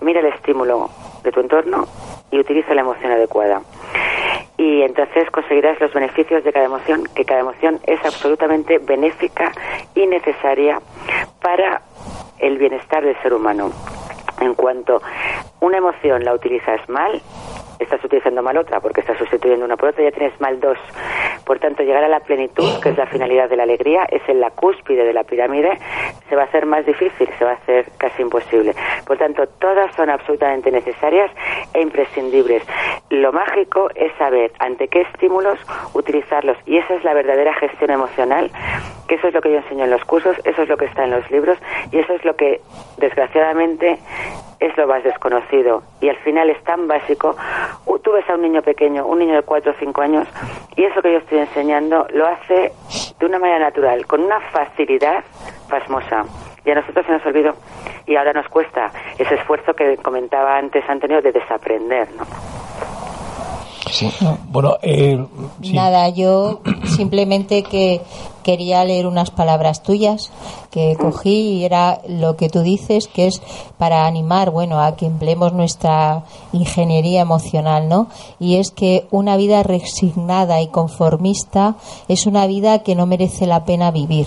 B: Mira el estímulo de tu entorno y utiliza la emoción adecuada. Y entonces conseguirás los beneficios de cada emoción, que cada emoción es absolutamente benéfica y necesaria para el bienestar del ser humano. En cuanto una emoción la utilizas mal, estás utilizando mal otra, porque estás sustituyendo una por otra, ya tienes mal dos. Por tanto, llegar a la plenitud, que es la finalidad de la alegría, es en la cúspide de la pirámide, se va a hacer más difícil, se va a hacer casi imposible. Por tanto, todas son absolutamente necesarias e imprescindibles. Lo mágico es saber ante qué estímulos utilizarlos, y esa es la verdadera gestión emocional, que eso es lo que yo enseño en los cursos, eso es lo que está en los libros, y eso es lo que, desgraciadamente, es lo más desconocido y al final es tan básico. Tú ves a un niño pequeño, un niño de 4 o 5 años, y eso que yo estoy enseñando lo hace de una manera natural, con una facilidad pasmosa. Y a nosotros se nos olvidó. Y ahora nos cuesta ese esfuerzo que comentaba antes Antonio de desaprender, ¿no?
D: Sí.
A: Bueno, eh, sí.
C: Nada, yo simplemente que quería leer unas palabras tuyas que cogí y era lo que tú dices que es para animar, bueno, a que empleemos nuestra ingeniería emocional, ¿no? Y es que una vida resignada y conformista es una vida que no merece la pena vivir.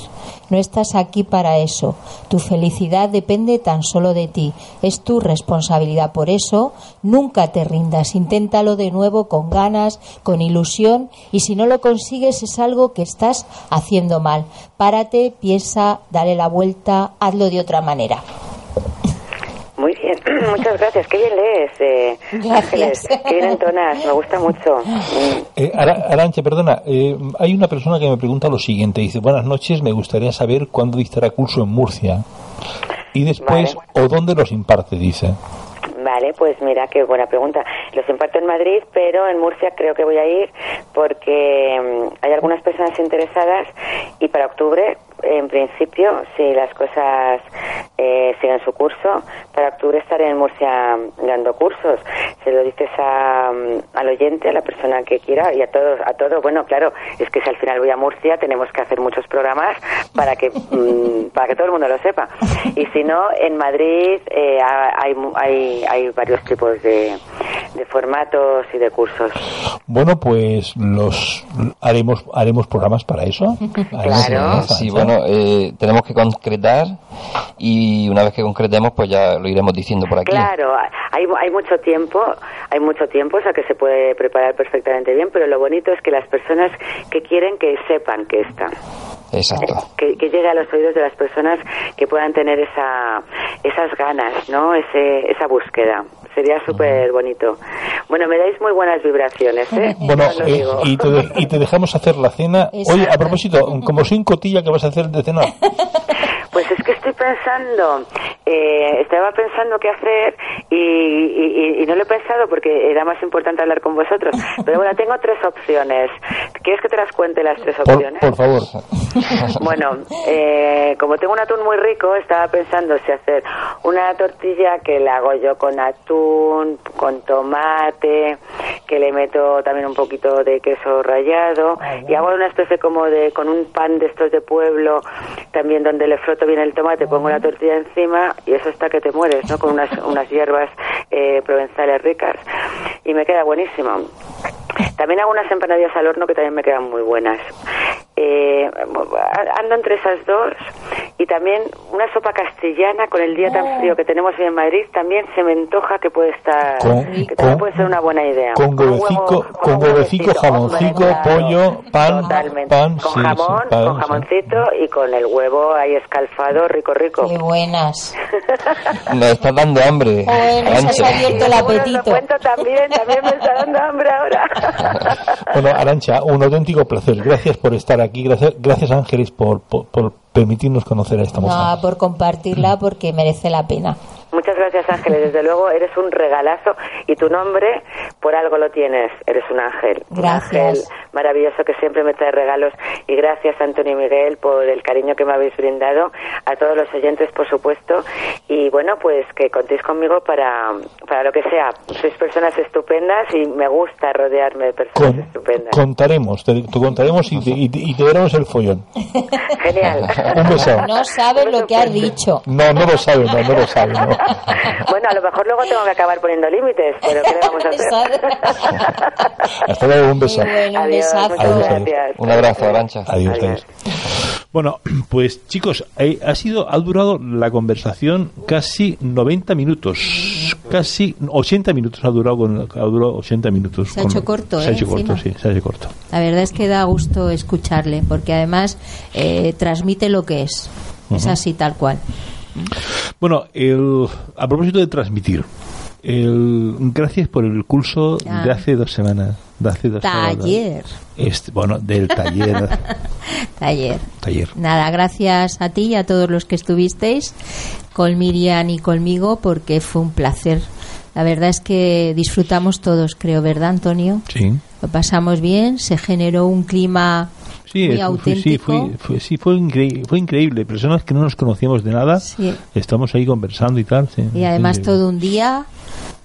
C: No estás aquí para eso. Tu felicidad depende tan solo de ti. Es tu responsabilidad. Por eso, nunca te rindas. Inténtalo de nuevo con ganas, con ilusión y si no lo consigues es algo que estás haciendo mal. Párate, piensa, dale la vuelta, hazlo de otra manera.
B: Muy bien, muchas gracias. Qué bien lees, eh. Ángeles. Qué bien entonas, me gusta mucho.
A: Eh, Ara- Arancha, perdona, eh, hay una persona que me pregunta lo siguiente. Dice, buenas noches, me gustaría saber cuándo dictará curso en Murcia. Y después, o dónde los imparte, dice.
B: Pues mira, qué buena pregunta. Los imparto en Madrid, pero en Murcia creo que voy a ir porque mm, hay algunas personas interesadas y para octubre en principio, si las cosas eh, siguen su curso, para octubre estaré en Murcia dando cursos. Se lo dices a, al oyente, a la persona que quiera y a todos, a todos. Bueno, claro, es que si al final voy a Murcia tenemos que hacer muchos programas para que mm, para que todo el mundo lo sepa. Y si no, en Madrid eh, hay, hay, hay varios tipos de, de formatos y de cursos.
A: Bueno, pues los haremos haremos programas para eso. Haremos
B: Claro.
D: Sí, bueno, eh, tenemos que concretar y una vez que concretemos, pues ya lo iremos diciendo por aquí.
B: Claro, hay, hay mucho tiempo, hay mucho tiempo, o sea que se puede preparar perfectamente bien, pero lo bonito es que las personas que quieren que sepan que está,
D: Exacto.
B: que, que llegue a los oídos de las personas que puedan tener esa, esas ganas, ¿no? Ese, esa búsqueda. Sería súper bonito. Bueno, me dais muy buenas vibraciones, ¿eh?
A: Bueno, eh, y, te de- y te dejamos hacer la cena. Oye, a
C: Exacto.
A: propósito, como soy un cotilla, ¿qué vas a hacer de cenar?
B: Pues es que estoy pensando, eh, estaba pensando qué hacer y, y- y- y no lo he pensado porque era más importante hablar con vosotros. Pero bueno, tengo tres opciones. ¿Quieres que te las cuente las tres
A: Por,
B: opciones?
A: por favor.
B: Bueno, eh, como tengo un atún muy rico, estaba pensando si hacer una tortilla que la hago yo con atún, con tomate, que le meto también un poquito de queso rallado y hago una especie como de con un pan de estos de pueblo, también donde le froto bien el tomate, pongo la tortilla encima y eso está que te mueres, ¿no? Con unas unas hierbas eh, provenzales ricas y me queda buenísimo. También hago unas empanadillas al horno que también me quedan muy buenas. Eh, ando entre esas dos y también una sopa castellana con el día tan frío que tenemos hoy en Madrid también se me antoja que puede estar
A: Con-
B: que
A: con-
B: puede ser una buena idea
A: Con huevecico, con huevecico,
B: huevecito,
A: jamoncico,
B: hombre, claro.
A: pollo, pan,
B: Totalmente.
A: pan,
B: con
A: sí, sí,
B: jamón
A: pan,
B: con
A: sí.
B: jamoncito y con el huevo ahí escalfado rico rico
C: Qué buenas.
D: Nos estás dando hambre.
C: Has
D: Arancha.
C: abierto el
B: Bueno,
C: apetito.
B: cuento también también me está dando hambre ahora
A: Bueno, Arancha, un auténtico placer. Gracias por estar aquí. Gracias, gracias Ángeles, por, por, por permitirnos conocer a esta mujer.
C: No, por compartirla porque merece la pena.
B: Muchas gracias Ángeles, desde luego eres un regalazo y tu nombre por algo lo tienes, eres un ángel. Un
C: Gracias.
B: ángel maravilloso que siempre me trae regalos y gracias Antonio y Miguel por el cariño que me habéis brindado, a todos los oyentes por supuesto y bueno pues que contéis conmigo para, para lo que sea. Sois personas estupendas y me gusta rodearme de personas
A: Con-
B: estupendas.
A: contaremos, te, te contaremos y te, y te- y te daremos el follón.
B: Genial.
A: Un beso.
C: No sabes lo que has dicho.
A: No, no lo sabe, no, no lo sabe, no.
B: Bueno, a lo mejor luego tengo que acabar poniendo límites, pero ¿qué le vamos a hacer?
A: Hasta luego, un beso.
C: Bueno, un
B: Adiós,
C: besazo.
A: Adiós,
B: gracias.
D: Un abrazo, Arancha.
A: Adiós,
B: Adiós.
A: Bueno, pues chicos, eh, ha sido, ha durado la conversación casi 90 minutos, casi 80 minutos ha durado, con, ha durado 80 minutos.
C: Se ha
A: con-
C: hecho corto,
A: Se ha
C: ¿eh?
A: hecho corto,
C: Encima.
A: sí, se ha hecho corto.
C: La verdad es que da gusto escucharle, porque además eh, transmite lo que es. Es así, tal cual.
A: Bueno, el, a propósito de transmitir, el, gracias por el curso
C: Ah.
A: de hace dos semanas. De hace dos.
C: Taller.
A: Este, bueno, del taller.
C: Taller.
A: taller.
C: Nada, gracias a ti y a todos los que estuvisteis con Miriam y conmigo, porque fue un placer. La verdad es que disfrutamos todos, creo, ¿verdad, Antonio?
A: Sí.
C: Lo pasamos bien, se generó un clima
A: Sí,
C: muy
A: fue-
C: auténtico.
A: sí, fue, fue- sí, fue, increíble, fue increíble. Personas que no nos conocíamos de nada,
C: Sí.
A: estamos ahí conversando y tal. sí.
C: Y además todo un día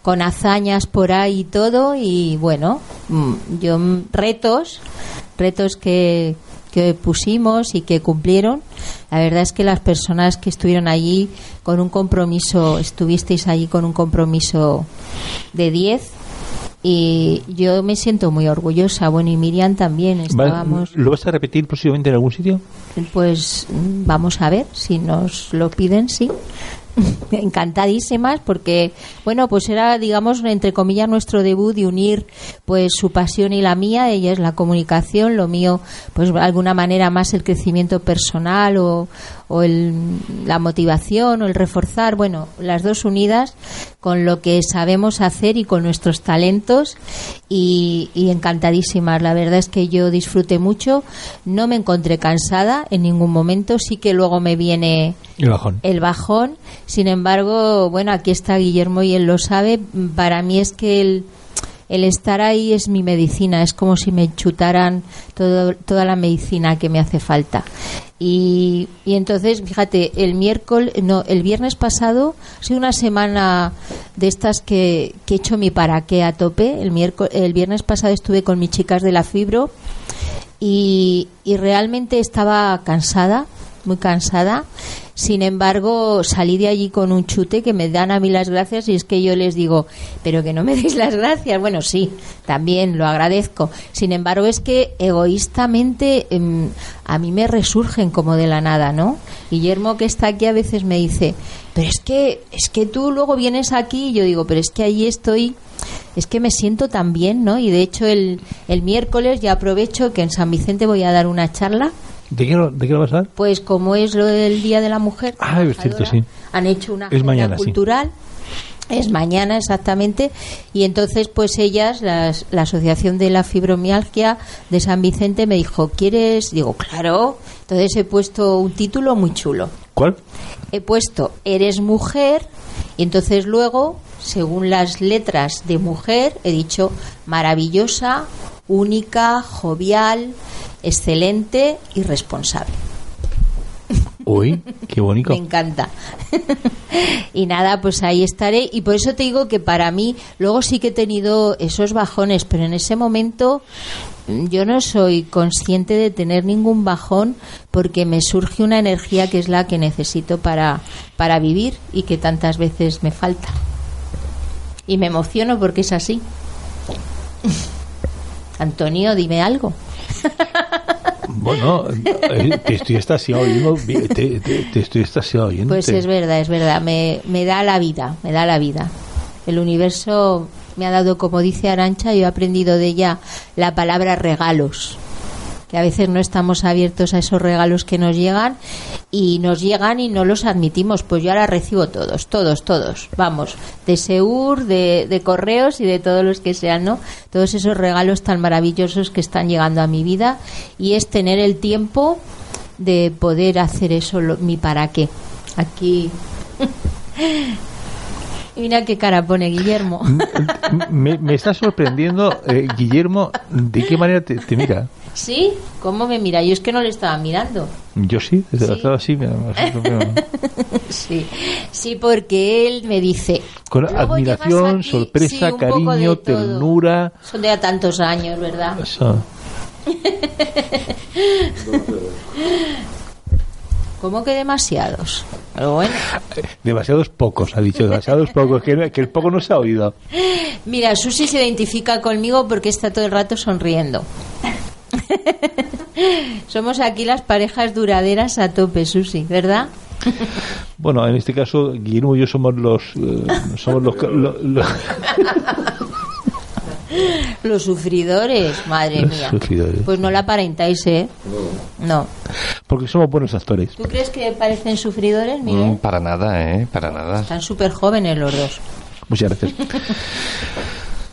C: con hazañas por ahí y todo y bueno, mm, yo mm, retos, retos que, que pusimos y que cumplieron. La verdad es que las personas que estuvieron allí con un compromiso, estuvisteis allí con un compromiso de 10 y yo me siento muy orgullosa. Bueno, y Miriam también estábamos
A: ¿Lo vas a repetir próximamente en algún sitio?
C: pues mm, vamos a ver si nos lo piden, sí. Encantadísimas porque, bueno, pues era, digamos, entre comillas, nuestro debut de unir pues su pasión y la mía. Ella es la comunicación, lo mío, pues de alguna manera más el crecimiento personal o, o el, la motivación o el reforzar, bueno, las dos unidas con lo que sabemos hacer y con nuestros talentos y, y encantadísimas. La verdad es que yo disfruté mucho, no me encontré cansada en ningún momento, sí que luego me viene
A: El bajón.
C: el bajón. Sin embargo, bueno, aquí está Guillermo y él lo sabe. Para mí es que el, estar ahí es mi medicina, es como si me chutaran todo, toda la medicina que me hace falta. Y, y entonces, fíjate, el miércoles, no, el viernes pasado ha sido una semana de estas que, que he hecho mi para qué a tope. El, miércoles, el viernes pasado estuve con mis chicas de la Fibro y, y realmente estaba cansada, muy cansada. Sin embargo, salí de allí con un chute que me dan a mí las gracias y es que yo les digo, pero que no me deis las gracias. Bueno, sí, también lo agradezco. Sin embargo, es que egoístamente em, a mí me resurgen como de la nada, ¿no? Guillermo que está aquí a veces me dice, pero es que es que tú luego vienes aquí y yo digo, pero es que allí estoy es que me siento tan bien, ¿no? Y de hecho el, el miércoles ya aprovecho que en San Vicente voy a dar una charla
A: ¿De qué, lo- de qué lo vas a dar?
C: pues como es lo del Día de la Mujer,
A: Ah, es cierto, sí.
C: han hecho una
A: Es mañana, sí.
C: cultural. Es mañana exactamente y entonces pues ellas, las- la Asociación de la Fibromialgia de San Vicente me dijo, ¿quieres? Digo, claro. Entonces he puesto un título muy chulo.
A: ¿Cuál?
C: He puesto, eres mujer y entonces luego, según las letras de mujer, he dicho maravillosa, única, jovial, excelente y responsable.
A: Uy, qué bonito.
C: Me encanta. y nada, pues ahí estaré. Y por eso te digo que para mí, luego sí que he tenido esos bajones, pero en ese momento mm, yo no soy consciente de tener ningún bajón porque me surge una energía que es la que necesito para, para vivir y que tantas veces me falta. Y me emociono porque es así. Antonio, dime algo.
A: Bueno, eh, te estoy estasiado oyendo. Te, te- te estoy estasiado oyendo.
C: Pues es verdad, es verdad. Me, me da la vida, me da la vida. El universo me ha dado, como dice Arancha, yo he aprendido de ella la palabra regalos. Que a veces no estamos abiertos a esos regalos que nos llegan y nos llegan y no los admitimos. Pues yo ahora recibo todos, todos, todos. Vamos, de Seur, de, de correos y de todos los que sean, ¿no? Todos esos regalos tan maravillosos que están llegando a mi vida y es tener el tiempo de poder hacer eso, lo- mi para qué. Aquí. Mira qué cara pone Guillermo.
A: Me, me está sorprendiendo, eh, Guillermo, de qué manera te, te mira.
C: ¿Sí? ¿Cómo me mira? Yo es que no le estaba mirando.
A: Yo sí, desde
C: Sí.
A: así. me-
C: Sí, sí, porque él me dice.
A: Con
C: "Luego
A: admiración,
C: llegas aquí",
A: sorpresa,
C: sí,
A: cariño, ternura.
C: Son de a tantos años, ¿verdad?
A: Eso.
C: ¿Cómo que demasiados? Pero bueno.
A: Demasiados pocos, ha dicho, demasiados pocos, que, que el poco no se ha oído.
C: Mira, Susi se identifica conmigo porque está todo el rato sonriendo. Somos aquí las parejas duraderas a tope, Susi, ¿verdad?
A: Bueno, en este caso, Guillermo y yo somos los. eh, somos los, lo- lo-
C: Los sufridores, madre
A: Los
C: mía.
A: sufridores.
C: Pues no la aparentáis, ¿eh? No.
A: porque somos buenos actores.
C: ¿Tú crees que parecen sufridores, Miguel?
D: Mm, para nada, ¿eh? Para nada.
C: Están súper jóvenes los dos.
A: Muchas gracias.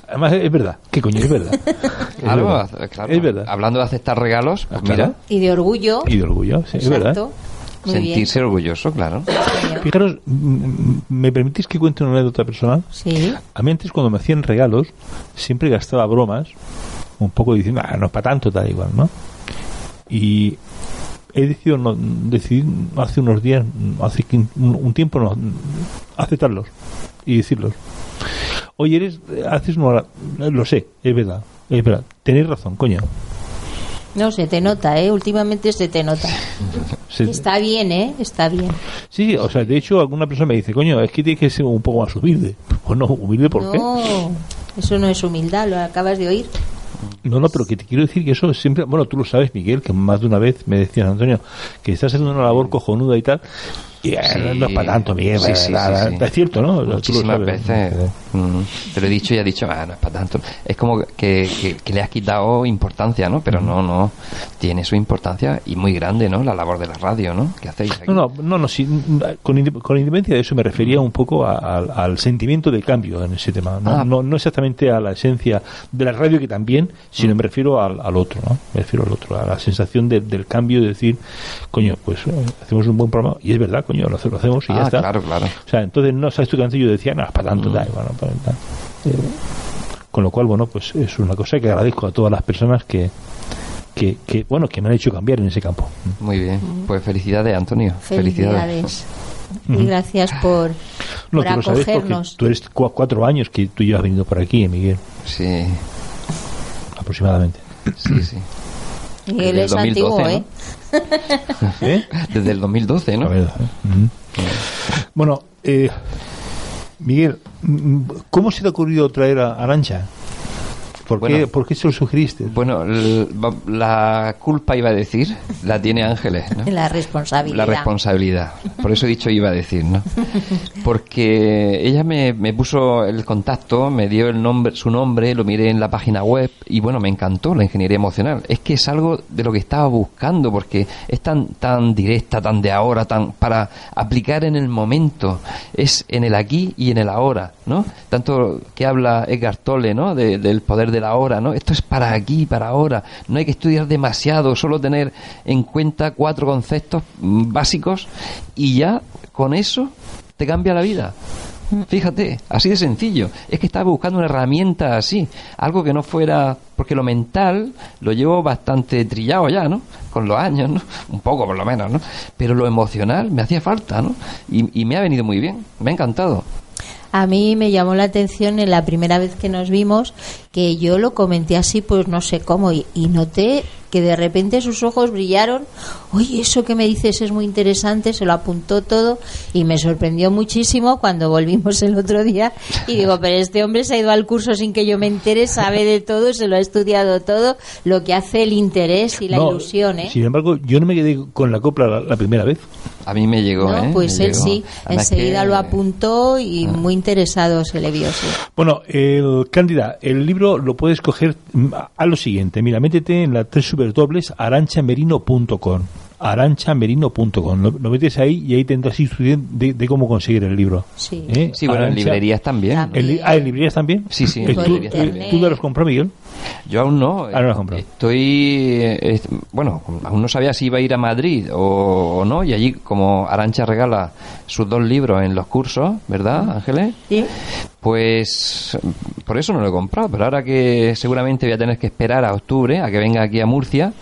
A: Además, es verdad. ¿Qué coño? Es verdad. Es
D: Claro,
A: verdad.
D: claro.
A: Es verdad.
D: Hablando de aceptar regalos, pues
A: claro.
D: mira,
C: Y de orgullo.
A: Y de orgullo, sí, es verdad.
C: Muy
D: sentirse orgulloso, claro.
A: Fijaros, mm, ¿me permitís que cuente una anécdota personal?
C: Sí.
A: A mí antes cuando me hacían regalos, siempre gastaba bromas, un poco diciendo, ah, no es para tanto, tal igual, ¿no? Y he decidido, no, decidí hace unos días, hace un, un tiempo, no, aceptarlos y decirlos. Oye, eres, haces una, lo sé, es verdad, es verdad, tenéis razón, coño.
C: No, se te nota, ¿eh? Últimamente se te nota.
A: Se-
C: Está bien, ¿eh? Está bien.
A: sí, o sea, de hecho alguna persona me dice, coño, es que tienes que ser un poco más humilde. Pues no, humilde, ¿por qué?
C: no, eso no es humildad, lo acabas de oír.
A: No, no, pero que te quiero decir que eso siempre, bueno, tú lo sabes, Miguel, que más de una vez me decías, Antonio, que estás haciendo una labor cojonuda y tal, eh,
D: Sí.
A: no es para tanto, Miguel,
D: Sí, sí,
A: la- la-
D: sí.
A: es cierto, ¿no?
D: Muchísimas veces mm, te lo he dicho y he dicho, ah, no es para tanto. Es como que, que- que le has quitado importancia, ¿no? Pero no, no. Tiene su importancia y muy grande, ¿no? La labor de la radio, ¿no? ¿Qué hacéis aquí?
A: No, no, no, no, con, con independencia de eso me refería un poco a- al- al sentimiento del cambio en ese tema, ¿no?
D: Ah.
A: No, no exactamente a la esencia de la radio que también, sino
D: Mm.
A: me refiero al, al otro, ¿no? Me refiero al otro, a la sensación de- del cambio de decir, coño, pues eh, hacemos un buen programa, y es verdad, coño, lo, hace- lo hacemos y ya
D: Ah,
A: está.
D: claro, claro.
A: O sea, entonces no sabes tú que antes yo decía, no, es para tanto,
D: Mm.
A: da no, para tanto. Eh, Con lo cual, bueno, pues es una cosa que agradezco a todas las personas que, que, que, bueno, que me han hecho cambiar en ese campo.
D: Muy bien. Pues felicidades, Antonio. Felicidades.
C: Felicidades. Y gracias por,
A: No,
C: por
A: tú lo sabes porque
C: acogernos.
A: tú eres cua- cuatro años que tú llevas venido por aquí, Miguel,
D: Sí,
A: aproximadamente.
D: sí, sí.
C: Miguel es
D: el 2012,
C: antiguo, ¿eh?
A: ¿Eh?
D: Desde el 2012, ¿no?
A: Verdad, ¿eh? Bueno, eh, Miguel, mm, ¿cómo se te ha ocurrido traer a Arancha? ¿Por, qué,
D: Bueno.
A: ¿Por qué se lo sugeriste?
D: Bueno, la culpa iba a decir, la tiene Ángeles, ¿no?
C: La responsabilidad.
D: La responsabilidad. Por eso he dicho iba a decir, ¿no? Porque ella me, me puso el contacto, me dio el nombre, su nombre, lo miré en la página web y bueno, me encantó la ingeniería emocional. Es que es algo de lo que estaba buscando porque es tan tan directa, tan de ahora, tan para aplicar en el momento. Es en el aquí y en el ahora, ¿no? Tanto que habla Edgar Tolle, ¿no? De- del poder de la hora, ¿no? Esto es para aquí, para ahora. No hay que estudiar demasiado, solo tener en cuenta cuatro conceptos mm, básicos y ya con eso te cambia la vida. Fíjate, así de sencillo. Es que estaba buscando una herramienta así, algo que no fuera, porque lo mental lo llevo bastante trillado ya, ¿no? Con los años, ¿no? Un poco por lo menos, ¿no? Pero lo emocional me hacía falta, ¿no? Y, y me ha venido muy bien, me ha encantado.
C: A mí me llamó la atención en la primera vez que nos vimos que yo lo comenté así, pues no sé cómo, y, y noté que de repente sus ojos brillaron. Oye, eso que me dices es muy interesante, se lo apuntó todo y me sorprendió muchísimo cuando volvimos el otro día. Y digo, pero este hombre se ha ido al curso sin que yo me entere, sabe de todo, se lo ha estudiado todo, lo que hace el interés y la
A: No,
C: ilusión, ¿eh?
A: Sin embargo, yo no me quedé con la copla la, la primera vez.
D: A mí me llegó,
C: No,
D: ¿eh?
C: pues
D: Me
C: él
D: llegó.
C: sí,
D: Además
C: enseguida
D: que-
C: lo apuntó y muy interesado se le vio, sí.
A: Bueno, el Cándida, el libro lo puedes coger mm, a- a lo siguiente. Mira, métete en la tres dobles aranchamerino.com lo, lo metes ahí y ahí tendrás instrucción de, de cómo conseguir el libro.
C: Sí.
A: ¿Eh?
D: Sí, bueno, en
A: Arancha-
D: librerías también.
C: También.
A: ¿En li- ah, ¿en librerías también?
D: Sí, sí,
A: ¿Tú,
D: librerías
A: eh. ¿Tú te los compró, Miguel?
D: Yo aún no.
A: Ah, no lo has comprado.
D: Estoy. eh, bueno, aún no sabía si iba a ir a Madrid o, o no. Y allí, como Arancha regala sus dos libros en los cursos, ¿verdad, Ángeles?
C: Sí.
D: Pues por eso no lo he comprado. Pero ahora que seguramente voy a tener que esperar a octubre a que venga aquí a Murcia.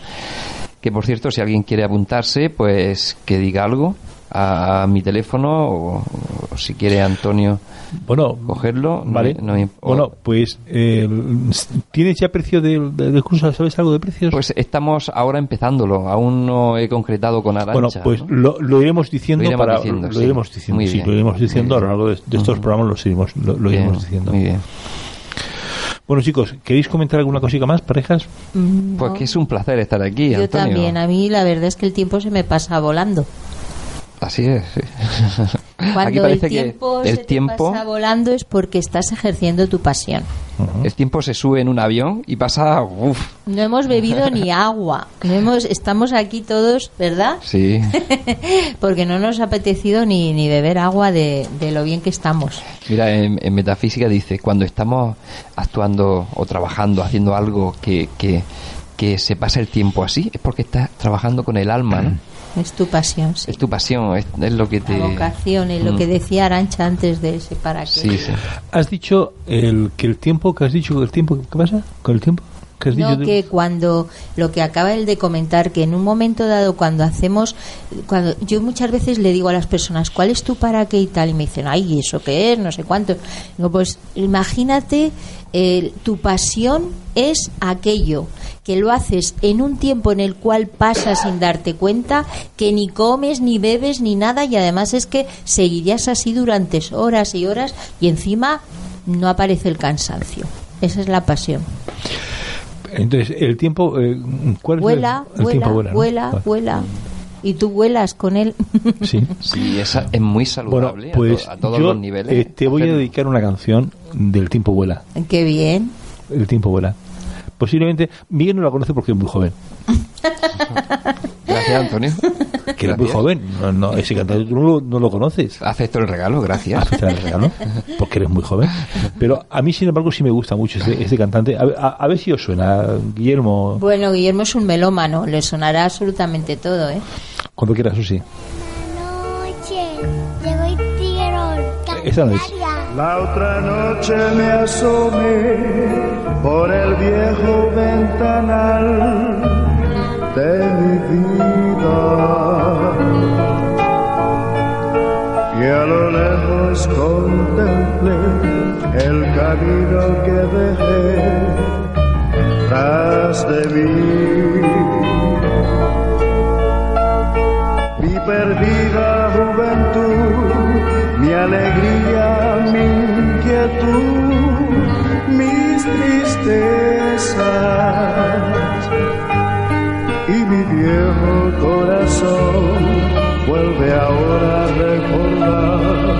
D: Que por cierto, si alguien quiere apuntarse, pues que diga algo a, a mi teléfono o, o si quiere Antonio
A: Bueno,
D: cogerlo. no
A: vale.
D: no me- o-
A: bueno, pues, eh, ¿tienes ya precio del, del curso? ¿Sabes algo de precios?
D: Pues estamos ahora empezándolo, aún no he concretado con Arancha.
A: Bueno, pues
D: ¿no?
A: lo, lo iremos diciendo
D: Lo iremos
A: para
D: diciendo,
A: lo
D: sí.
A: iremos diciendo, sí, lo iremos diciendo a lo largo de, de estos programas lo iremos lo, iremos diciendo.
D: Muy bien.
A: Bueno, chicos, ¿queréis comentar alguna cosita más, parejas?
C: Mm,
D: Pues
C: no.
D: que es un placer estar aquí,
C: Yo
D: Antonio.
C: también, a mí la verdad es que el tiempo se me pasa volando.
D: Así es. sí. aquí
C: Cuando el
D: parece
C: tiempo
D: que
C: se
D: el
C: te
D: tiempo,
C: pasa volando es porque estás ejerciendo tu pasión.
D: el tiempo se sube en un avión y pasa, uf,
C: No hemos bebido ni agua. No hemos, estamos aquí todos, ¿verdad?
D: sí.
C: Porque no nos ha apetecido ni, ni beber agua de, de lo bien que estamos.
D: Mira, en, en metafísica dice, cuando estamos actuando o trabajando, haciendo algo que, que, que se pasa el tiempo así, es porque estás trabajando con el alma, ¿no?
C: Es tu pasión, sí.
D: Es tu pasión, es, es lo que te...
C: La vocación, y lo
D: Mm.
C: que decía Arancha antes de ese para qué.
D: Sí, sí.
A: Has dicho el, que el tiempo, que has dicho que el tiempo, ¿qué pasa con el tiempo? ¿Qué has
C: No,
A: dicho?
C: que cuando lo que acaba él de comentar, que en un momento dado, cuando hacemos, cuando yo muchas veces le digo a las personas, ¿cuál es tu para qué y tal? Y me dicen, ay, ¿eso qué es? No sé cuánto. Digo, pues imagínate, eh, tu pasión es aquello que lo haces en un tiempo en el cual pasas sin darte cuenta, que ni comes, ni bebes, ni nada, y además es que seguirías así durante horas y horas, y encima no aparece el cansancio. Esa es la pasión.
A: Entonces, el tiempo, eh, ¿cuál es el-
C: Vuela,
A: el,
C: vuela,
A: tiempo vuela? ¿no?
C: vuela,
A: Vale.
C: vuela. Y tú vuelas con él.
A: Sí.
D: Sí, esa es muy
A: Bueno,
D: saludable a to-
A: pues
D: a, todos
A: yo
D: los niveles.
A: eh, te voy a dedicar una canción del tiempo vuela.
C: Qué bien.
A: El tiempo vuela. Posiblemente Miguel no la conoce porque es muy joven.
D: Gracias, Antonio.
A: Que es muy joven. No, no, ese cantante tú no lo, no lo conoces.
D: Acepto el regalo, gracias.
A: Acepta el regalo, porque eres muy joven. Pero a mí, sin embargo, sí me gusta mucho este, este cantante. A, a- a ver si os suena, Guillermo,
C: Bueno, Guillermo es un melómano. Le sonará absolutamente todo, ¿eh?
A: cuando quieras, Susi.
E: noche llegó el tirón
A: Esa no es.
G: La otra noche me asomé por el viejo ventanal de mi vida. Y a lo lejos contemplé el camino que dejé tras de mí. Mi perdida juventud, mi alegría, inquietud, mis tristezas y mi viejo corazón vuelve ahora a recordar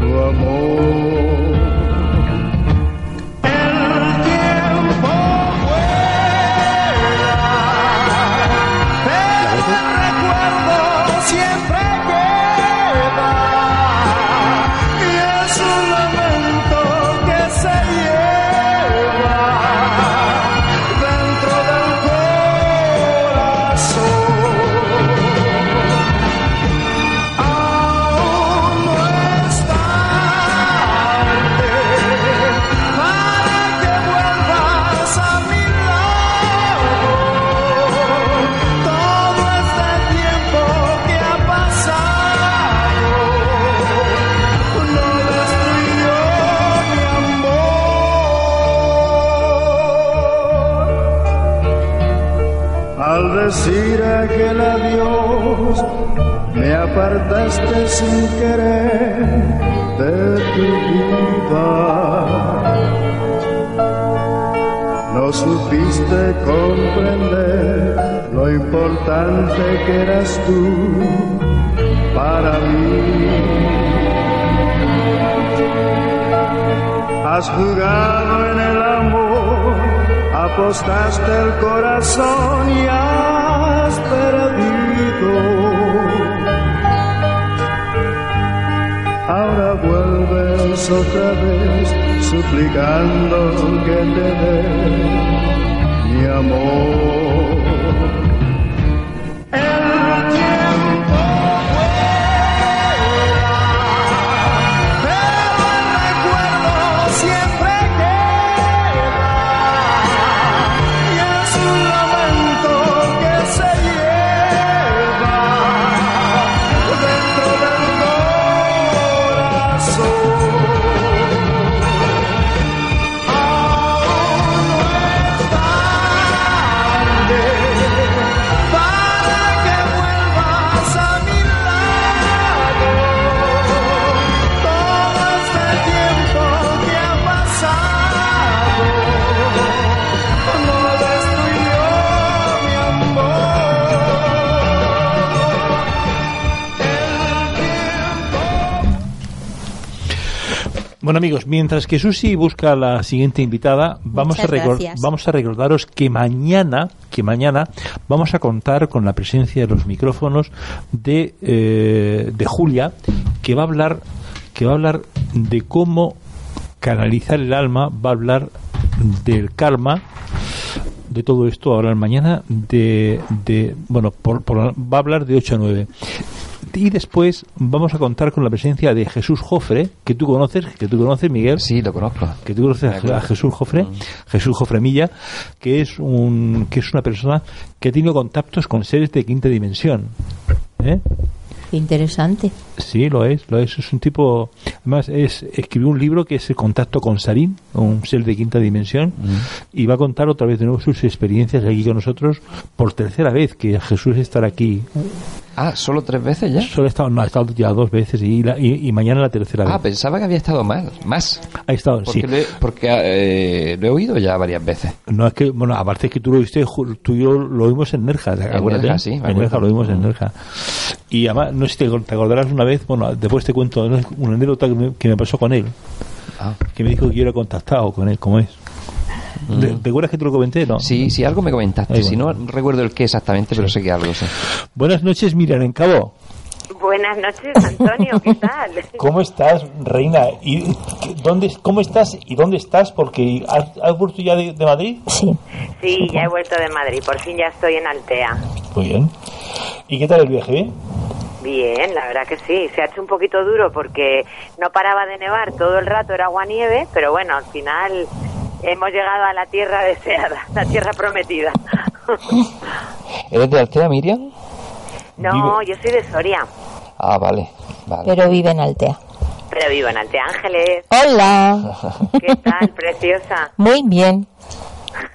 G: tu amor. El tiempo vuela, recuerdo siempre aquel adiós, me apartaste sin querer de tu vida. No supiste comprender lo importante que eras tú para mí. Has jugado en el amor, apostaste el corazón y has perdido. Ahora vuelves otra vez suplicando que te dé mi amor.
A: Bueno amigos, mientras que Susi busca la siguiente invitada, vamos a,
C: Muchas
A: recor-
C: gracias.
A: vamos a recordaros que mañana, que mañana vamos a contar con la presencia de los micrófonos de, eh, de Julia, que va a hablar, que va a hablar de cómo canalizar el alma, va a hablar del karma, de todo esto ahora mañana de, de bueno por- por- va a hablar de 8 a 9 y después vamos a contar con la presencia de Jesús Jofre que tú conoces que tú conoces Miguel
D: Sí, lo conozco.
A: que tú conoces a Jesús Jofre, Jesús Jofre Milla, que es un que es una persona que ha tenido contactos con seres de quinta dimensión. ¿Eh?
C: Interesante.
A: Sí, lo es, lo es. Es un tipo. Además, es, escribió un libro que es El contacto con Sarín, un ser de quinta dimensión, y va a contar otra vez de nuevo sus experiencias aquí con nosotros por tercera vez que Jesús estará aquí.
D: Ah, solo tres veces ya.
A: Solo ha estado, no, ha estado ya dos veces y, la- y, y mañana la tercera
D: Ah,
A: vez.
D: pensaba que había estado mal, más.
A: Ha estado,
D: Porque,
A: sí.
D: lo, he, porque eh, lo he oído ya varias veces.
A: No es que, bueno, aparte es que tú lo viste, ju- tú y yo lo vimos en Nerja, ¿te acuerdas?
D: Nerja, sí,
A: en. Nerja lo vimos en Nerja. Y además, no sé si te, acordarás una vez, bueno, después te cuento una anécdota que me, que me pasó con él,
D: Ah.
A: que me dijo que yo era contactado con él, ¿cómo es? ¿Te, te acuerdas que te lo comenté? No.
D: Mm. Sí, sí, algo me comentaste. Si no recuerdo el qué exactamente, pero sé que algo, sí.
A: Buenas noches, Miriam en Cabo.
B: Buenas noches, Antonio, ¿qué tal?
A: ¿Cómo estás, reina? ¿Y dónde, cómo estás y dónde estás? Porque has, has vuelto ya de, de Madrid.
C: Sí.
B: Sí, ya he vuelto de Madrid, por fin ya estoy en Altea.
A: Muy bien. ¿Y qué tal el viaje? ¿Bien?
B: Bien, la verdad que sí. Se ha hecho un poquito duro porque no paraba de nevar todo el rato, era agua nieve, pero bueno, al final hemos llegado a la tierra deseada, la tierra prometida.
D: ¿Eres de Altea, Miriam?
B: No, yo soy de Soria,
D: Ah, vale, vale.
C: Pero vive en Altea.
B: pero vivo en Altea Ángeles.
C: Hola.
B: ¿Qué tal, preciosa?
C: Muy bien.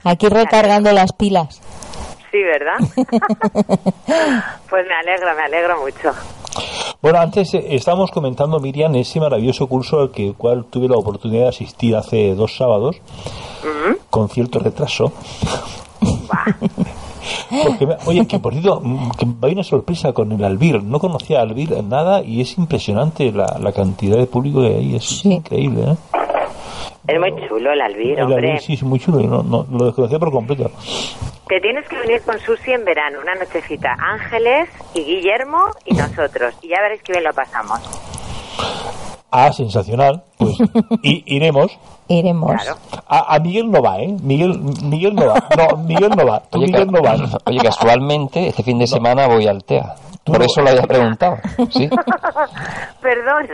C: Aquí recargando las pilas.
B: Sí, ¿verdad? pues me alegro, me alegro mucho.
A: Bueno, antes eh, estábamos comentando, Miriam, ese maravilloso curso al que cual tuve la oportunidad de asistir hace dos sábados, con cierto retraso. Porque, me- oye, que por cierto, mm, que hay una sorpresa con el Albir. No conocía a Albir nada y es impresionante la, la cantidad de público que hay. Es increíble, ¿eh?
B: Es muy chulo el albir,
A: El
B: hombre.
A: Albir sí es muy chulo. no, lo desconocía por completo.
B: Te tienes que venir con Susi en verano, una nochecita. Ángeles y Guillermo y nosotros. Y ya veréis que bien lo pasamos.
A: Ah, sensacional. Pues i- iremos.
C: Iremos.
A: A, a Miguel no va, ¿eh? Miguel, Miguel no va. No, Miguel no va. Tú,
D: Oye,
A: Miguel
D: ca-
A: no vas.
D: Oye, casualmente, este fin de semana voy a Altea. Por
A: no-
D: eso lo había preguntado. ¿sí?
B: Perdón.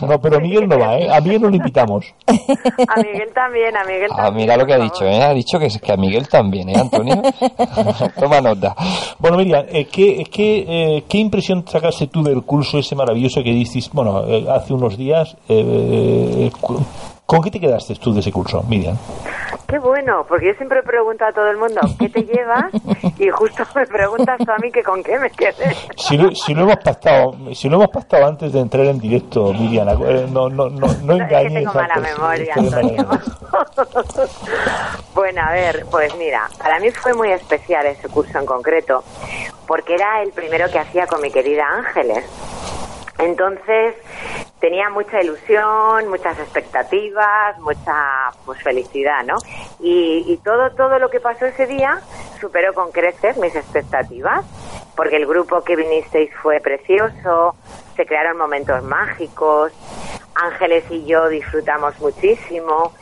A: No, pero Miguel no va, ¿eh? A Miguel no lo invitamos.
B: A Miguel también, a Miguel
D: Ah,
B: también.
D: mira lo que ha dicho. ¿eh? Ha dicho que, que a Miguel también, ¿eh, Antonio? Toma nota.
A: Bueno, Miriam, eh, ¿qué, qué, eh, ¿qué impresión sacaste tú del curso ese maravilloso que dices, bueno, eh, hace unos días? ¿Con qué te quedaste tú de ese curso, Miriam?
B: Qué bueno, porque yo siempre pregunto a todo el mundo, ¿qué te llevas? Y justo me preguntas tú a mí que con qué me quedé.
A: Si lo, si lo hemos pactado, si lo hemos pactado antes de entrar en directo, Miriam, eh, no, no, no, no
B: Es que
A: engañes
B: tengo mala memoria. Bueno, a ver, pues mira, para mí fue muy especial ese curso en concreto, porque era el primero que hacía con mi querida Ángeles. Entonces tenía mucha ilusión, muchas expectativas, mucha pues felicidad, ¿no? Y, todo todo lo que pasó ese día superó con creces mis expectativas, porque el grupo que vinisteis fue precioso, se crearon momentos mágicos, Ángeles y yo disfrutamos muchísimo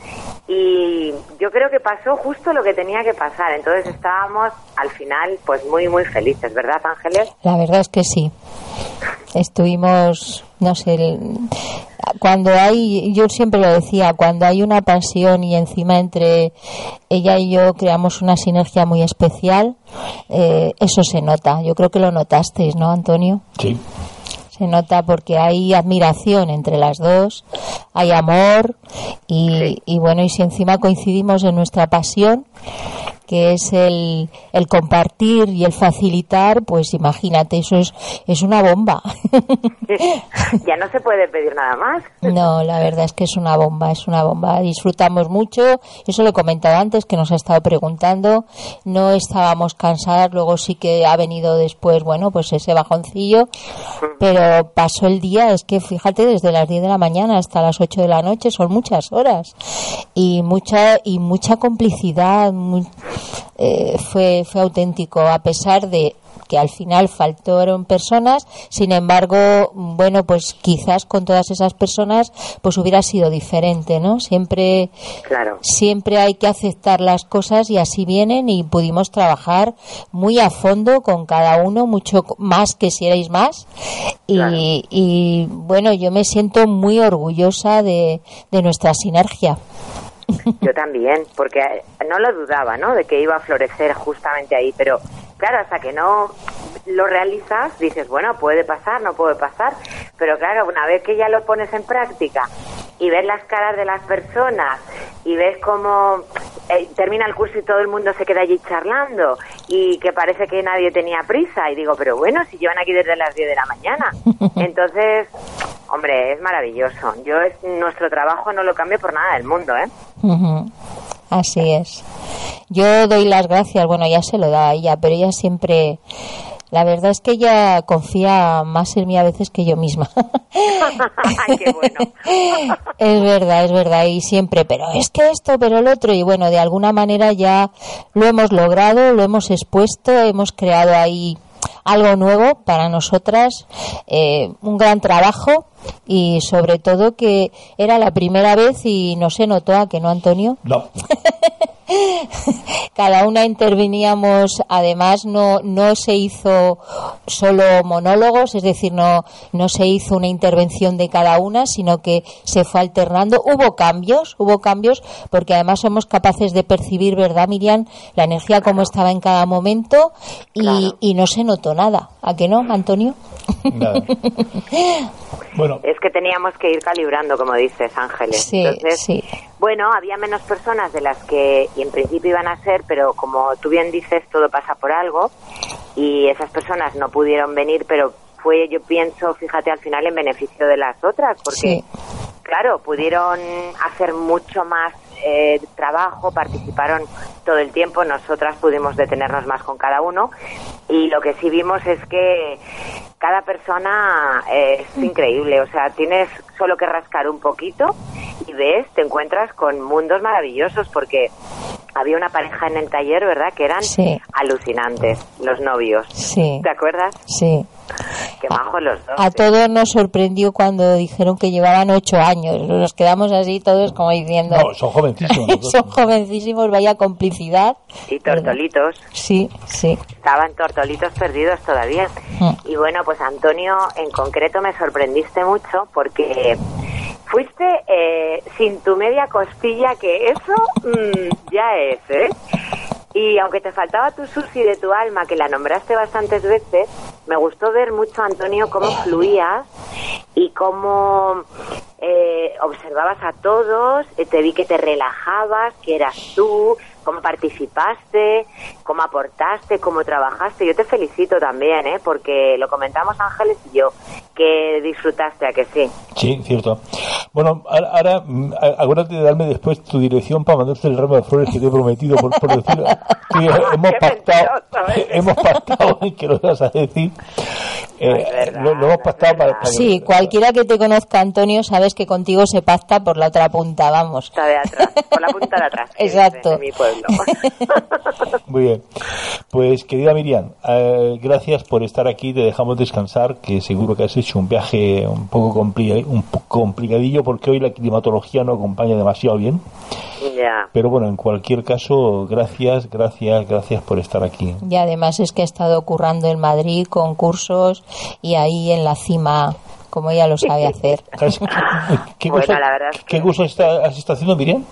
B: y yo creo que pasó justo lo que tenía que pasar, entonces estábamos al final pues muy muy felices, ¿verdad Ángeles?
C: La verdad es que sí. Estuvimos, no sé, el- cuando hay, yo siempre lo decía, cuando hay una pasión y encima entre ella y yo creamos una sinergia muy especial, eh, eso se nota. Yo creo que lo notasteis, ¿no, Antonio?
A: Sí.
C: Se nota porque hay admiración entre las dos, hay amor y, y bueno, y si encima coincidimos en nuestra pasión, que es el, el compartir y el facilitar, pues imagínate, eso es, es una bomba.
B: ya no se puede pedir nada más.
C: No, la verdad es que es una bomba, es una bomba. Disfrutamos mucho, eso lo he comentado antes, que nos ha estado preguntando. No estábamos cansadas, luego sí que ha venido después, bueno, pues ese bajoncillo, pero pasó el día, es que fíjate, desde las 10 de la mañana hasta las 8 de la noche son muchas horas y mucha y mucha complicidad, muy- eh, fue fue auténtico a pesar de que al final faltaron personas, sin embargo, bueno, pues quizás con todas esas personas pues hubiera sido diferente, ¿no? Siempre
B: Claro.
C: siempre hay que aceptar las cosas y así vienen y pudimos trabajar muy a fondo con cada uno, mucho más que si erais más. Y, y, bueno, yo me siento muy orgullosa de, de nuestra sinergia.
B: Yo también, porque no lo dudaba, ¿no? De que iba a florecer justamente ahí, pero claro, hasta que no lo realizas, dices, bueno, puede pasar, no puede pasar, pero claro, una vez que ya lo pones en práctica y ves las caras de las personas y ves cómo eh, termina el curso y todo el mundo se queda allí charlando y que parece que nadie tenía prisa y digo, pero bueno, si llevan aquí desde las 10 de la mañana. Entonces, hombre, es maravilloso. Yo es, nuestro trabajo no lo cambio por nada del mundo, ¿eh?
C: Así es. Yo doy las gracias, bueno, ya se lo da a ella, pero ella siempre, la verdad es que ella confía más en mí a veces que yo misma.
B: Qué bueno.
C: Es verdad, es verdad, y siempre, pero es que esto, pero el otro, y bueno, de alguna manera ya lo hemos logrado, lo hemos expuesto, hemos creado ahí algo nuevo para nosotras, eh, un gran trabajo y sobre todo que era la primera vez y no se notó a que no, Antonio.
A: No.
C: cada una interveníamos, además no, no se hizo solo monólogos, es decir, no, no se hizo una intervención de cada una, sino que se fue alternando. Hubo cambios, hubo cambios, porque además somos capaces de percibir, ¿verdad, Miriam? La energía como estaba en cada momento y,
B: Claro.
C: y no se notó nada. ¿A que no, Antonio?
A: Nada. Bueno,
B: Es que teníamos que ir calibrando, como dices, Ángeles.
C: Sí,
B: Entonces,
C: sí.
B: Bueno, había menos personas de las que y en principio iban a ser, pero como tú bien dices, todo pasa por algo y esas personas no pudieron venir, pero fue, yo pienso, fíjate, al final en beneficio de las otras, porque
C: Sí.
B: claro, pudieron hacer mucho más eh, trabajo, participaron todo el tiempo, nosotras pudimos detenernos más con cada uno y lo que sí vimos es que cada persona eh, es increíble, o sea, tienes solo que rascar un poquito y ves, te encuentras con mundos maravillosos porque había una pareja en el taller, ¿verdad? Que eran
C: Sí.
B: alucinantes, los novios.
C: Sí,
B: ¿Te acuerdas?
C: sí.
B: Qué majos los dos.
C: A todos nos sorprendió cuando dijeron que llevaban ocho años. Nos quedamos así todos como diciendo...
A: no, son jovencísimos.
C: Son jovencísimos, vaya complicidad.
B: Y tortolitos.
C: Sí, sí.
B: Estaban tortolitos perdidos todavía.
C: Mm.
B: Y bueno, pues Antonio, en concreto me sorprendiste mucho porque fuiste eh, sin tu media costilla, que eso mm, ya es, ¿eh? Y aunque te faltaba tu Susi de tu alma, que la nombraste bastantes veces, me gustó ver mucho, Antonio, cómo fluías y cómo eh, observabas a todos, eh, te vi que te relajabas, que eras tú, cómo participaste, cómo aportaste, cómo trabajaste. Yo te felicito también, ¿eh? porque lo comentamos Ángeles y yo, que disfrutaste, a que sí.
A: Sí, cierto. Bueno, ahora, ahora, mm, acuérdate de darme después tu dirección para mandarte el ramo de flores que te he prometido, por, por decir que hemos
B: Qué
A: pactado,
B: mentiroso
A: hemos pactado que lo vas a decir. Eh,
B: No es verdad,
A: lo, lo hemos
B: no
A: pactado para, para-
C: Sí, cualquiera que te conozca, Antonio, sabes que contigo se pacta por la otra punta, vamos.
B: Está de atrás, por la punta de atrás.
C: Exacto.
B: mi pueblo.
A: Muy bien. Pues, querida Miriam, eh, gracias por estar aquí. Te dejamos descansar, que seguro que has hecho un viaje un poco, compli- un poco complicadillo porque hoy la climatología no acompaña demasiado bien.
B: ya.
A: Pero bueno, en cualquier caso, gracias, gracias, gracias por estar aquí.
C: Y además es que he estado currando en Madrid con cursos y ahí en la cima, como ella lo sabe hacer.
A: ¿Sabes ¿Qué,
B: Bueno,
A: curso,
B: la verdad es
A: ¿qué
B: que-
A: curso está- has estado haciendo, Miriam?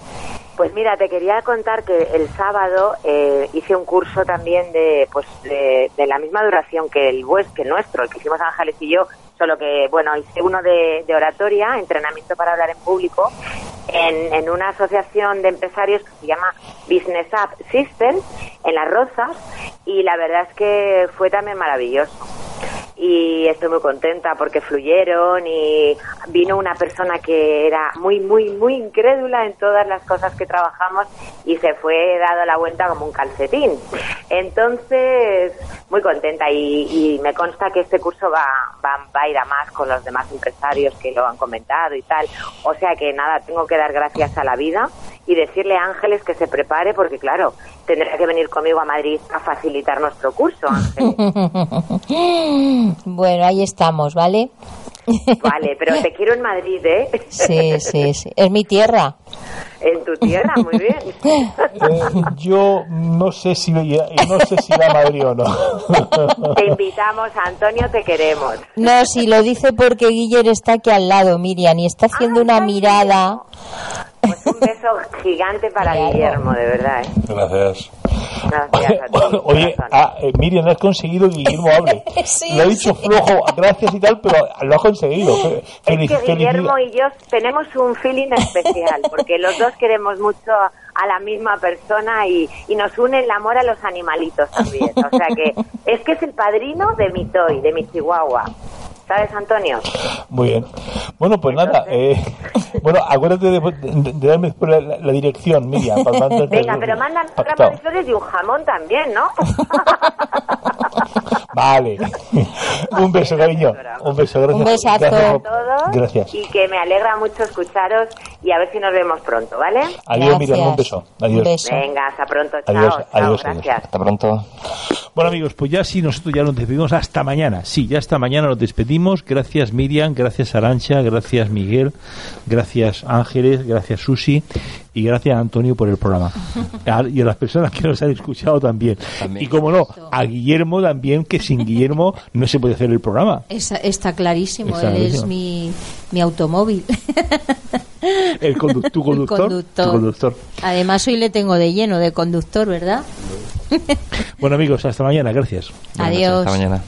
B: Pues mira, te quería contar que el sábado eh, hice un curso también de, pues, de, la misma duración que el que nuestro, el que hicimos Ángeles y yo, solo que, bueno, hice uno de, oratoria, entrenamiento para hablar en público, en, una asociación de empresarios que se llama Business Up System, en Las Rozas, y la verdad es que fue también maravilloso y estoy muy contenta porque fluyeron y vino una persona que era muy, muy, muy incrédula en todas las cosas que trabajamos y se fue dado la vuelta como un calcetín. Entonces, muy contenta y, y me consta que este curso va, va, va a ir a más con los demás empresarios que lo han comentado y tal. O sea que nada, tengo que dar gracias a la vida y decirle a Ángeles que se prepare porque claro, tendrá que venir conmigo a Madrid a facilitar nuestro curso, Ángeles.
C: Bueno, ahí estamos, ¿vale?
B: Vale, pero te quiero en Madrid, ¿eh?
C: Sí, sí, sí. Es mi tierra.
B: En tu tierra, muy bien.
A: Eh, yo no sé si no sé si va a Madrid o no.
B: Te invitamos, Antonio, te queremos.
C: No, si lo dice porque Guiller está aquí al lado, Miriam, y está haciendo
B: Ah,
C: una mirada.
B: Un beso gigante para. Guillermo, de verdad, ¿eh?
A: Gracias.
B: Gracias a ti.
A: Oye, ah, eh, Miriam, has conseguido que Guillermo hable.
C: Sí,
A: lo ha dicho flojo, gracias y tal, pero lo ha conseguido.
B: Es que Guillermo y yo tenemos un feeling especial, porque los dos queremos mucho a la misma persona y, y nos une el amor a los animalitos también. O sea que es que es el padrino de mi toy, de mi chihuahua. ¿Sabes, Antonio?
A: Muy bien. Bueno, pues nada. Eh, bueno, acuérdate de, de- de darme la, la- la dirección, Miriam. Para
B: Venga, pero mandan un ramo de flores y un jamón también, ¿no?
A: Vale. un beso, cariño. Un beso, gracias.
C: Un besazo.
A: Gracias.
B: a todos
A: Gracias.
B: y que me alegra mucho escucharos y a ver si nos vemos pronto, ¿vale?
A: Adiós,
C: Gracias.
A: Miriam. Un beso. Adiós.
C: Un beso.
B: Venga, hasta pronto, chao,
A: Adiós,
B: chao,
A: adiós, adiós.
B: gracias.
D: Hasta pronto.
A: Bueno amigos, pues ya sí, nosotros ya nos despedimos hasta mañana. Sí, ya hasta mañana nos despedimos. Gracias Miriam, gracias Arancha, gracias Miguel, gracias Ángeles, gracias Susi. y gracias a Antonio por el programa. A- y a las personas que nos han escuchado también.
D: También.
A: Y como no, a Guillermo también, que sin Guillermo no se puede hacer el programa.
C: Esa- está clarísimo,
A: Está
C: él es mi, mi automóvil.
A: El condu- tu
C: El
A: conductor.
C: conductor.
A: tu conductor.
C: Además, hoy le tengo de lleno de conductor, ¿verdad?
A: Bueno, amigos, hasta mañana. Gracias.
C: Adiós.
D: Hasta mañana.